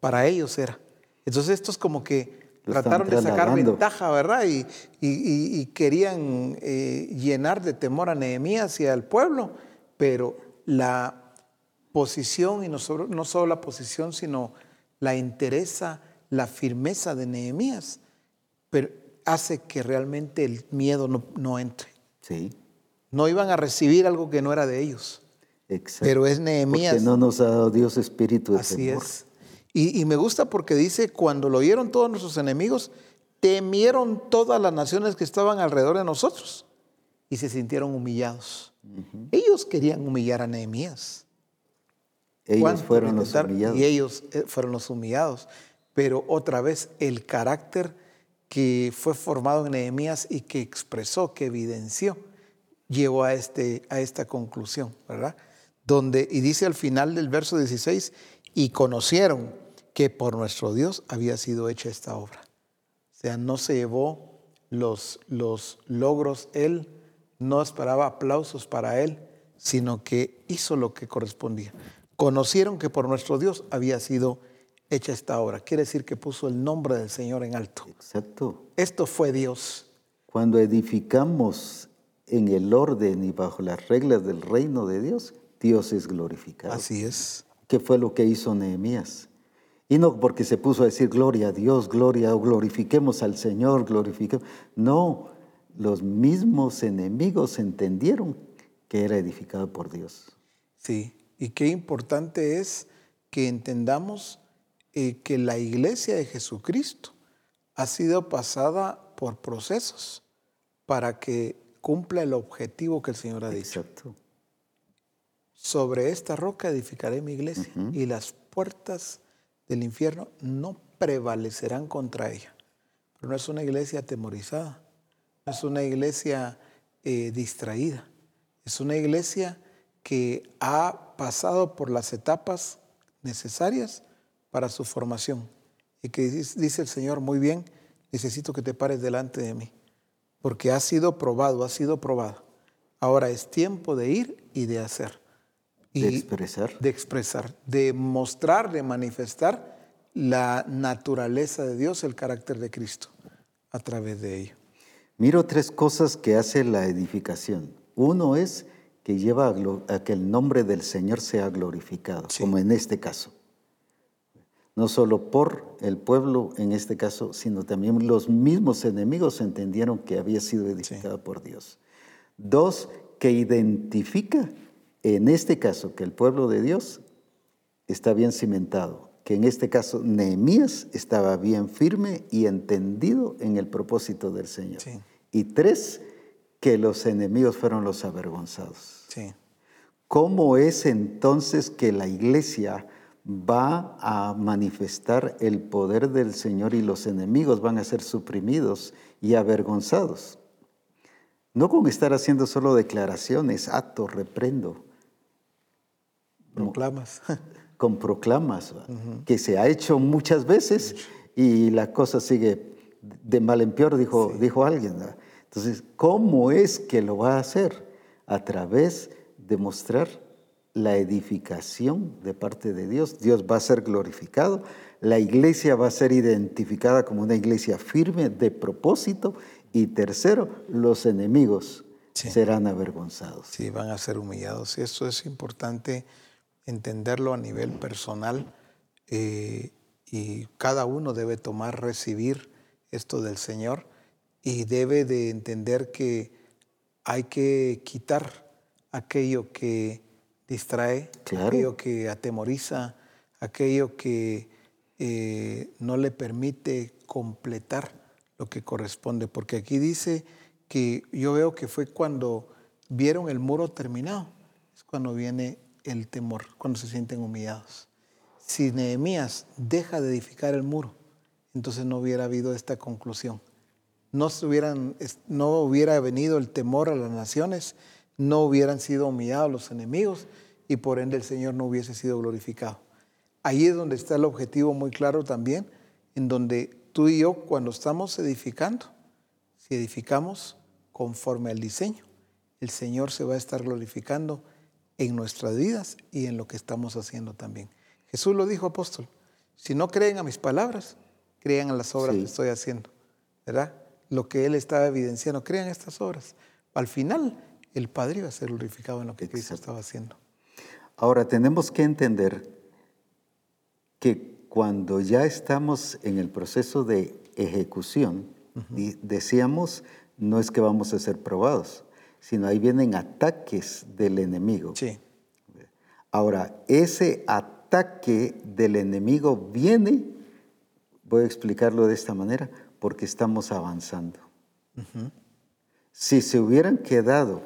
Para ellos era. Entonces estos como que Lo trataron de sacar ventaja, ¿verdad? Y, y- y- y querían eh, llenar de temor a Nehemías y al pueblo, pero la posición, y no solo, no solo la posición, sino la entereza, la firmeza de Nehemías, pero hace que realmente el miedo no, no entre. Sí, No iban a recibir algo que no era de ellos. exacto. Pero es Nehemías. Porque no nos ha dado Dios espíritu de Así temor. es. Y, y me gusta porque dice, cuando lo oyeron todos nuestros enemigos, temieron todas las naciones que estaban alrededor de nosotros y se sintieron humillados. Ellos querían humillar a Nehemías. Ellos ¿Cuántos fueron los humillados. Y ellos eh, fueron los humillados. Pero otra vez, el carácter que fue formado en Nehemías y que expresó, que evidenció, llevó a, este, a esta conclusión, ¿verdad? Donde, y dice al final del verso 16, y conocieron que por nuestro Dios había sido hecha esta obra. O sea, no se llevó los, los logros él, no esperaba aplausos para él, sino que hizo lo que correspondía. Conocieron que por nuestro Dios había sido hecha esta obra. Quiere decir que puso el nombre del Señor en alto. Exacto. Esto fue Dios. Cuando edificamos en el orden y bajo las reglas del reino de Dios, Dios es glorificado. Así es. ¿Qué fue lo que hizo Nehemías? Y no porque se puso a decir gloria a Dios, gloria o glorifiquemos al Señor, glorifiquemos. No, los mismos enemigos entendieron que era edificado por Dios. Sí. Y qué importante es que entendamos eh, que la iglesia de Jesucristo ha sido pasada por procesos para que cumpla el objetivo que el Señor ha dicho. Exacto. Sobre esta roca edificaré mi iglesia y las puertas del infierno no prevalecerán contra ella. Pero no es una iglesia atemorizada, no es una iglesia eh, distraída, es una iglesia que ha pasado por las etapas necesarias para su formación y que dice, el Señor muy bien, necesito que te pares delante de mí, porque ha sido probado, ha sido probado. Ahora es tiempo de ir y de hacer. De expresar. de expresar, de mostrar, de manifestar la naturaleza de Dios, el carácter de Cristo a través de ello. Miro tres cosas que hace la edificación. Uno es que lleva a, que el nombre del Señor sea glorificado, Sí. como en este caso. No solo por el pueblo en este caso, sino también los mismos enemigos entendieron que había sido edificado por Dios. Dos, que identifica en este caso que el pueblo de Dios está bien cimentado, que en este caso Nehemías estaba bien firme y entendido en el propósito del Señor. Sí. Y tres, que los enemigos fueron los avergonzados. Sí, ¿Cómo es entonces que la iglesia va a manifestar el poder del Señor y los enemigos van a ser suprimidos y avergonzados? No con estar haciendo solo declaraciones, actos, reprendo, proclamas. con proclamas, que se ha hecho muchas veces y la cosa sigue de mal en peor, dijo, dijo alguien. Entonces, ¿cómo es que lo va a hacer? A través de mostrar la edificación de parte de Dios. Dios va a ser glorificado, la iglesia va a ser identificada como una iglesia firme de propósito y tercero, los enemigos Sí. serán avergonzados. Sí, van a ser humillados. Y eso es importante entenderlo a nivel personal eh, y cada uno debe tomar, recibir esto del Señor y debe de entender que hay que quitar aquello que distrae, Claro. aquello que atemoriza, aquello que eh, no le permite completar lo que corresponde. Porque aquí dice que yo veo que fue cuando vieron el muro terminado, es cuando viene el temor, cuando se sienten humillados. Si Nehemías deja de edificar el muro, entonces no hubiera habido esta conclusión. No, hubieran, no hubiera venido el temor a las naciones, no hubieran sido humillados los enemigos y por ende el Señor no hubiese sido glorificado. Ahí es donde está el objetivo muy claro también, en donde tú y yo cuando estamos edificando, si edificamos conforme al diseño, el Señor se va a estar glorificando en nuestras vidas y en lo que estamos haciendo también. Jesús lo dijo, apóstol, si no creen a mis palabras, crean en las obras que estoy haciendo, ¿verdad? Lo que Él estaba evidenciando, crean estas obras. Al final, el Padre iba a ser glorificado en lo que Cristo estaba haciendo. Ahora, tenemos que entender que cuando ya estamos en el proceso de ejecución, decíamos, no es que vamos a ser probados, sino ahí vienen ataques del enemigo. Sí. Ahora, ese ataque del enemigo viene, voy a explicarlo de esta manera, porque estamos avanzando. Si se hubieran quedado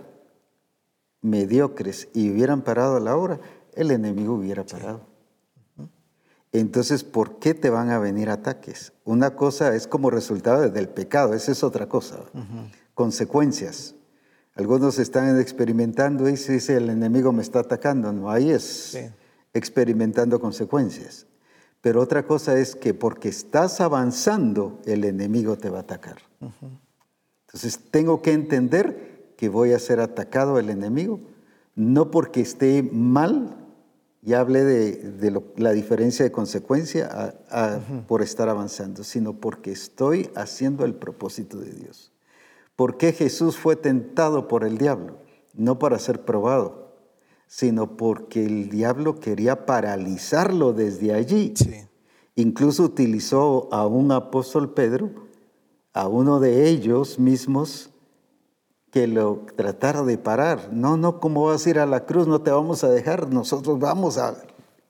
mediocres y hubieran parado a la hora, el enemigo hubiera parado. Entonces, ¿por qué te van a venir ataques? Una cosa es como resultado del pecado, esa es otra cosa. Consecuencias. Algunos están experimentando y dice el enemigo me está atacando. No, ahí es experimentando consecuencias. Pero otra cosa es que porque estás avanzando, el enemigo te va a atacar. Entonces, tengo que entender que voy a ser atacado el enemigo, no porque esté mal, ya hablé de, la diferencia de consecuencia por estar avanzando, sino porque estoy haciendo el propósito de Dios. ¿Por qué Jesús fue tentado por el diablo? No para ser probado, sino porque el diablo quería paralizarlo desde allí. Incluso utilizó a un apóstol Pedro, a uno de ellos mismos, que lo tratara de parar. No, no, ¿cómo vas a ir a la cruz? No te vamos a dejar, nosotros vamos a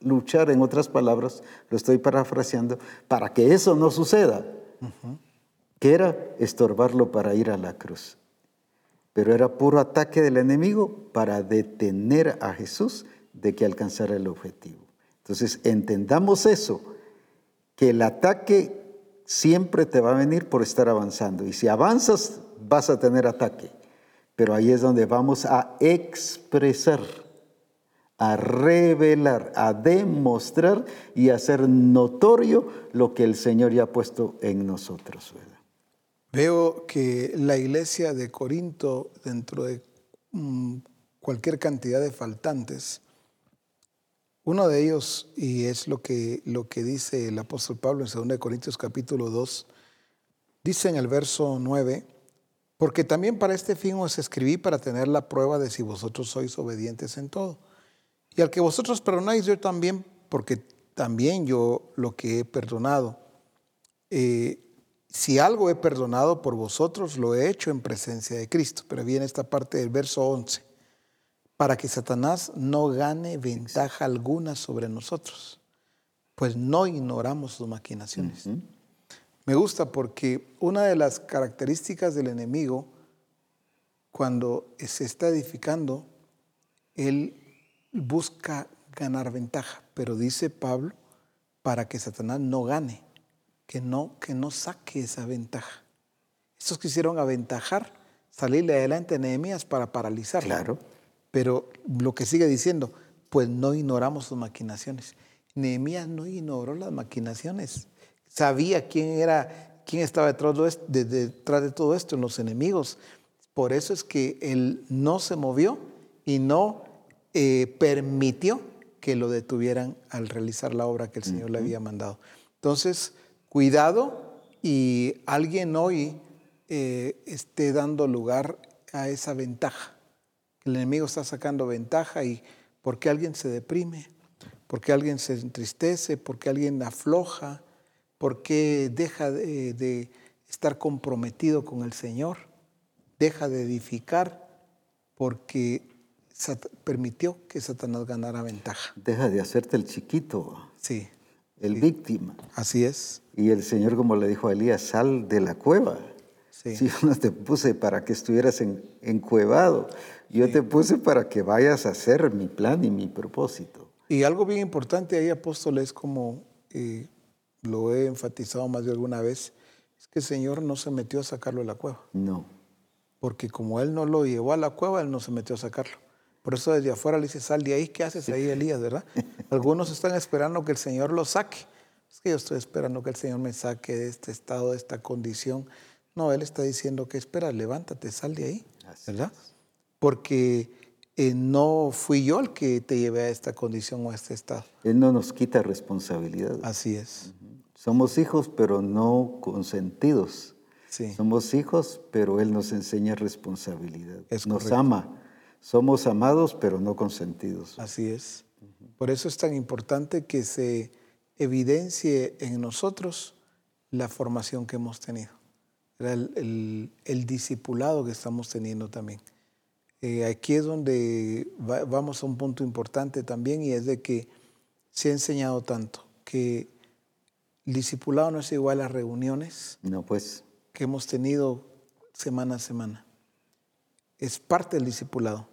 luchar, en otras palabras, lo estoy parafraseando, para que eso no suceda. Era estorbarlo para ir a la cruz. Pero era puro ataque del enemigo para detener a Jesús de que alcanzara el objetivo. Entonces, entendamos eso, que el ataque siempre te va a venir por estar avanzando. Y si avanzas, vas a tener ataque. Pero ahí es donde vamos a expresar, a revelar, a demostrar y hacer notorio lo que el Señor ya ha puesto en nosotros. Veo que la iglesia de Corinto, dentro de mm, cualquier cantidad de faltantes, uno de ellos, y es lo que, lo que dice el apóstol Pablo en 2 Corintios capítulo 2, dice en el verso 9, porque también para este fin os escribí para tener la prueba de si vosotros sois obedientes en todo. Y al que vosotros perdonáis, yo también, porque también yo lo que he perdonado. Eh, si algo he perdonado por vosotros, lo he hecho en presencia de Cristo. Pero viene esta parte del verso 11. Para que Satanás no gane ventaja alguna sobre nosotros, pues no ignoramos sus maquinaciones. Me gusta porque una de las características del enemigo, cuando se está edificando, él busca ganar ventaja, pero dice Pablo, para que Satanás no gane, que no, que no saque esa ventaja. Estos quisieron aventajar, salirle adelante a Nehemías para paralizarlo. Claro. Pero lo que sigue diciendo, pues no ignoramos sus maquinaciones. Nehemías no ignoró las maquinaciones sabía quién era, quién estaba detrás de, todo esto, los enemigos. Por eso es que él no se movió y no eh, permitió que lo detuvieran al realizar la obra que el Señor le había mandado. Entonces, cuidado y alguien hoy eh, esté dando lugar a esa ventaja. El enemigo está sacando ventaja y porque alguien se deprime, porque alguien se entristece, porque alguien afloja, ¿Por qué deja de, estar comprometido con el Señor? Deja de edificar porque permitió que Satanás ganara ventaja. Deja de hacerte el chiquito. Sí. El víctima. Así es. Y el Señor, como le dijo a Elías, sal de la cueva. Sí. Si yo no te puse para que estuvieras en, encuevado, yo te puse para que vayas a hacer mi plan y mi propósito. Y algo bien importante ahí, apóstol, es como eh, lo he enfatizado más de alguna vez, es que el Señor no se metió a sacarlo de la cueva. No. porque como él no lo llevó a la cueva, él no se metió a sacarlo. Por eso desde afuera le dice, sal de ahí, ¿qué haces ahí, Elías, verdad? Algunos están esperando que el Señor lo saque. Es que yo estoy esperando que el Señor me saque de este estado, de esta condición. No, Él está diciendo que espera, levántate, sal de ahí, ¿verdad? Porque eh, no fui yo el que te llevé a esta condición o a este estado. Él no nos quita responsabilidad. Así es. Somos hijos, pero no consentidos. Sí. Somos hijos, pero Él nos enseña responsabilidad. Es nos correcto. ama. Somos amados, pero no consentidos. Así es. Por eso es tan importante que se evidencie en nosotros la formación que hemos tenido, el, el, el discipulado que estamos teniendo también. Eh, aquí es donde va, vamos a un punto importante también y es de que se ha enseñado tanto que el discipulado no es igual a reuniones No, pues, que hemos tenido semana a semana. Es parte del discipulado,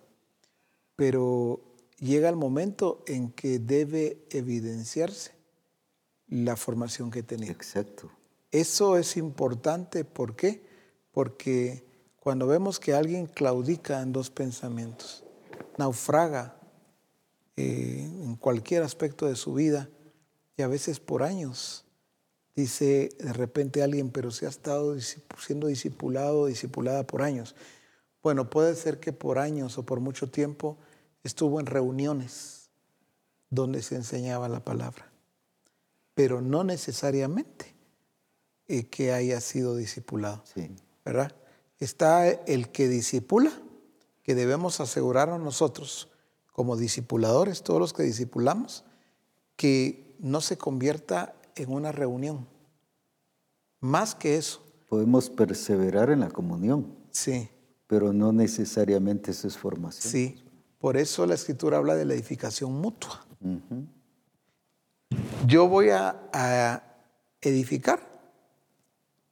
pero llega el momento en que debe evidenciarse la formación que tenido. exacto. Eso es importante, ¿por qué? Porque cuando vemos que alguien claudica en dos pensamientos, naufraga eh, en cualquier aspecto de su vida y a veces por años, dice de repente alguien, pero si ha estado siendo discipulado o discipulada por años. Bueno, puede ser que por años o por mucho tiempo estuvo en reuniones donde se enseñaba la palabra, pero no necesariamente eh, que haya sido discipulado. Sí. ¿verdad? Está el que disipula, que debemos asegurarnos nosotros como discipuladores, todos los que discipulamos, que no se convierta en una reunión. Más que eso, Podemos perseverar en la comunión, sí, pero no necesariamente eso es formación. sí. Por eso la escritura habla de la edificación mutua. Yo voy a, a edificar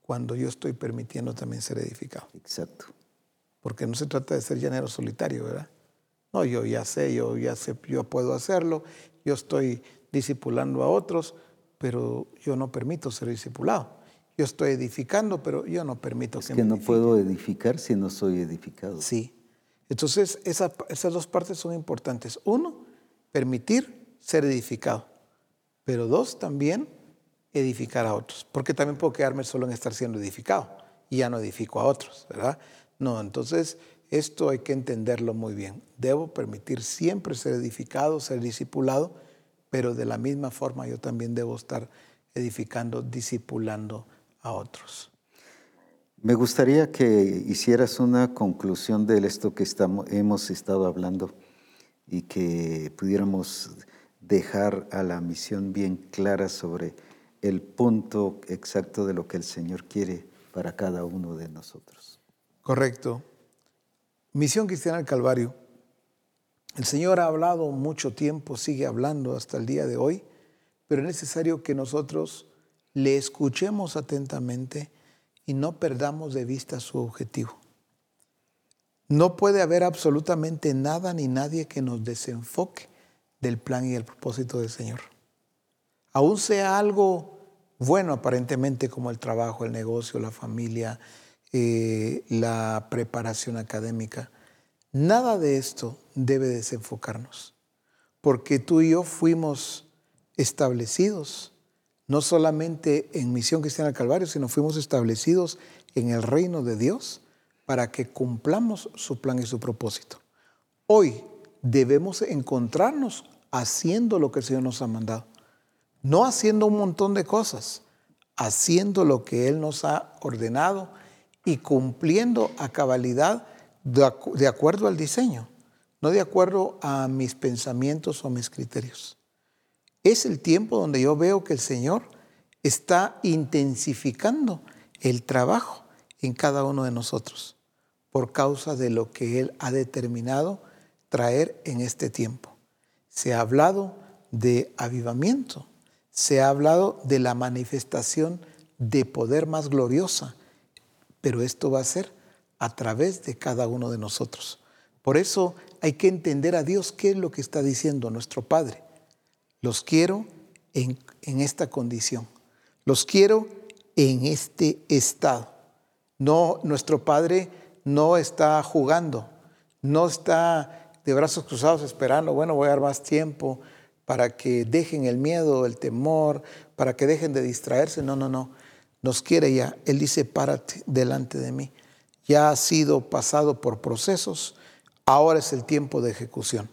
cuando yo estoy permitiendo también ser edificado. Exacto. porque no se trata de ser llanero solitario, ¿verdad? No, yo ya sé, yo ya sé, yo puedo hacerlo, yo estoy discipulando a otros, pero yo no permito ser discipulado. Yo estoy edificando, pero yo no permito Es que, que me no edifiquen. puedo edificar si no soy edificado. Sí. Entonces, esa- esas dos partes son importantes. Uno, permitir ser edificado. Pero dos, también edificar a otros. Porque también puedo quedarme solo en estar siendo edificado y ya no edifico a otros, ¿verdad? No, entonces esto hay que entenderlo muy bien. Debo permitir siempre ser edificado, ser discipulado, pero de la misma forma yo también debo estar edificando, discipulando a otros. Me gustaría que hicieras una conclusión de esto que estamos, hemos estado hablando y que pudiéramos dejar a la misión bien clara sobre el punto exacto de lo que el Señor quiere para cada uno de nosotros. Correcto. Misión Cristiana del Calvario. El Señor ha hablado mucho tiempo, sigue hablando hasta el día de hoy, pero es necesario que nosotros le escuchemos atentamente y no perdamos de vista su objetivo. No puede haber absolutamente nada ni nadie que nos desenfoque del plan y el propósito del Señor. Aún sea algo bueno aparentemente como el trabajo, el negocio, la familia, eh, la preparación académica, nada de esto debe desenfocarnos, porque tú y yo fuimos establecidos, no solamente en Misión Cristiana del Calvario, sino fuimos establecidos en el reino de Dios para que cumplamos su plan y su propósito. Hoy debemos encontrarnos haciendo lo que el Señor nos ha mandado, no haciendo un montón de cosas, haciendo lo que Él nos ha ordenado y cumpliendo a cabalidad de, acu- de acuerdo al diseño, no de acuerdo a mis pensamientos o mis criterios. Es el tiempo donde yo veo que el Señor está intensificando el trabajo en cada uno de nosotros por causa de lo que Él ha determinado traer en este tiempo. Se ha hablado de avivamiento, se ha hablado de la manifestación de poder más gloriosa, pero esto va a ser a través de cada uno de nosotros. Por eso hay que entender a Dios qué es lo que está diciendo nuestro Padre. Los quiero en, en esta condición. Los quiero en este estado. No, nuestro Padre no está jugando, no está de brazos cruzados esperando, bueno, voy a dar más tiempo para que dejen el miedo, el temor, para que dejen de distraerse. No, no, no. Nos quiere ya. Él dice, párate delante de mí. Ya ha sido pasado por procesos, ahora es el tiempo de ejecución.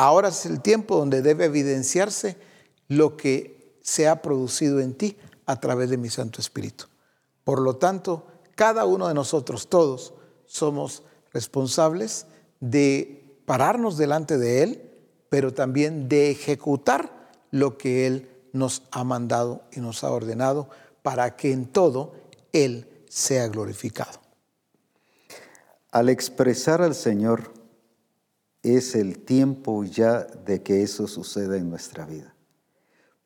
Ahora es el tiempo donde debe evidenciarse lo que se ha producido en ti a través de mi Santo Espíritu. Por lo tanto, cada uno de nosotros, todos, somos responsables de pararnos delante de Él, pero también de ejecutar lo que Él nos ha mandado y nos ha ordenado para que en todo Él sea glorificado. Al expresar al Señor es el tiempo ya de que eso suceda en nuestra vida.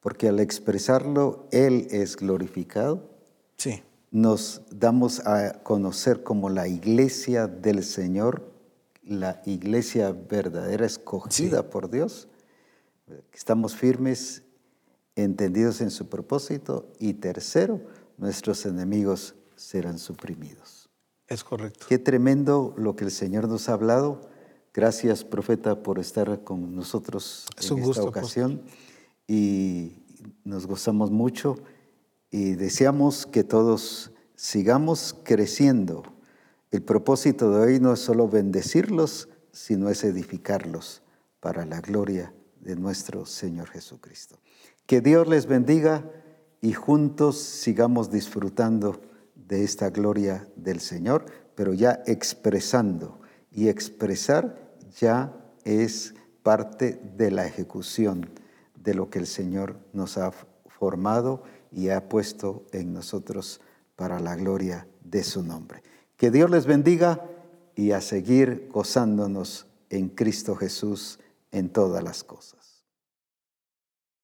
Porque al expresarlo, Él es glorificado. Sí. Nos damos a conocer como la iglesia del Señor, la iglesia verdadera escogida por Dios. Estamos firmes, entendidos en su propósito. Y tercero, nuestros enemigos serán suprimidos. Es correcto. Qué tremendo lo que el Señor nos ha hablado Gracias, profeta, por estar con nosotros en esta ocasión. Y nos gozamos mucho y deseamos que todos sigamos creciendo. El propósito de hoy no es solo bendecirlos, sino es edificarlos para la gloria de nuestro Señor Jesucristo. Que Dios les bendiga y juntos sigamos disfrutando de esta gloria del Señor, pero ya expresando y expresar ya es parte de la ejecución de lo que el Señor nos ha formado y ha puesto en nosotros para la gloria de su nombre. Que Dios les bendiga y a seguir gozándonos en Cristo Jesús en todas las cosas.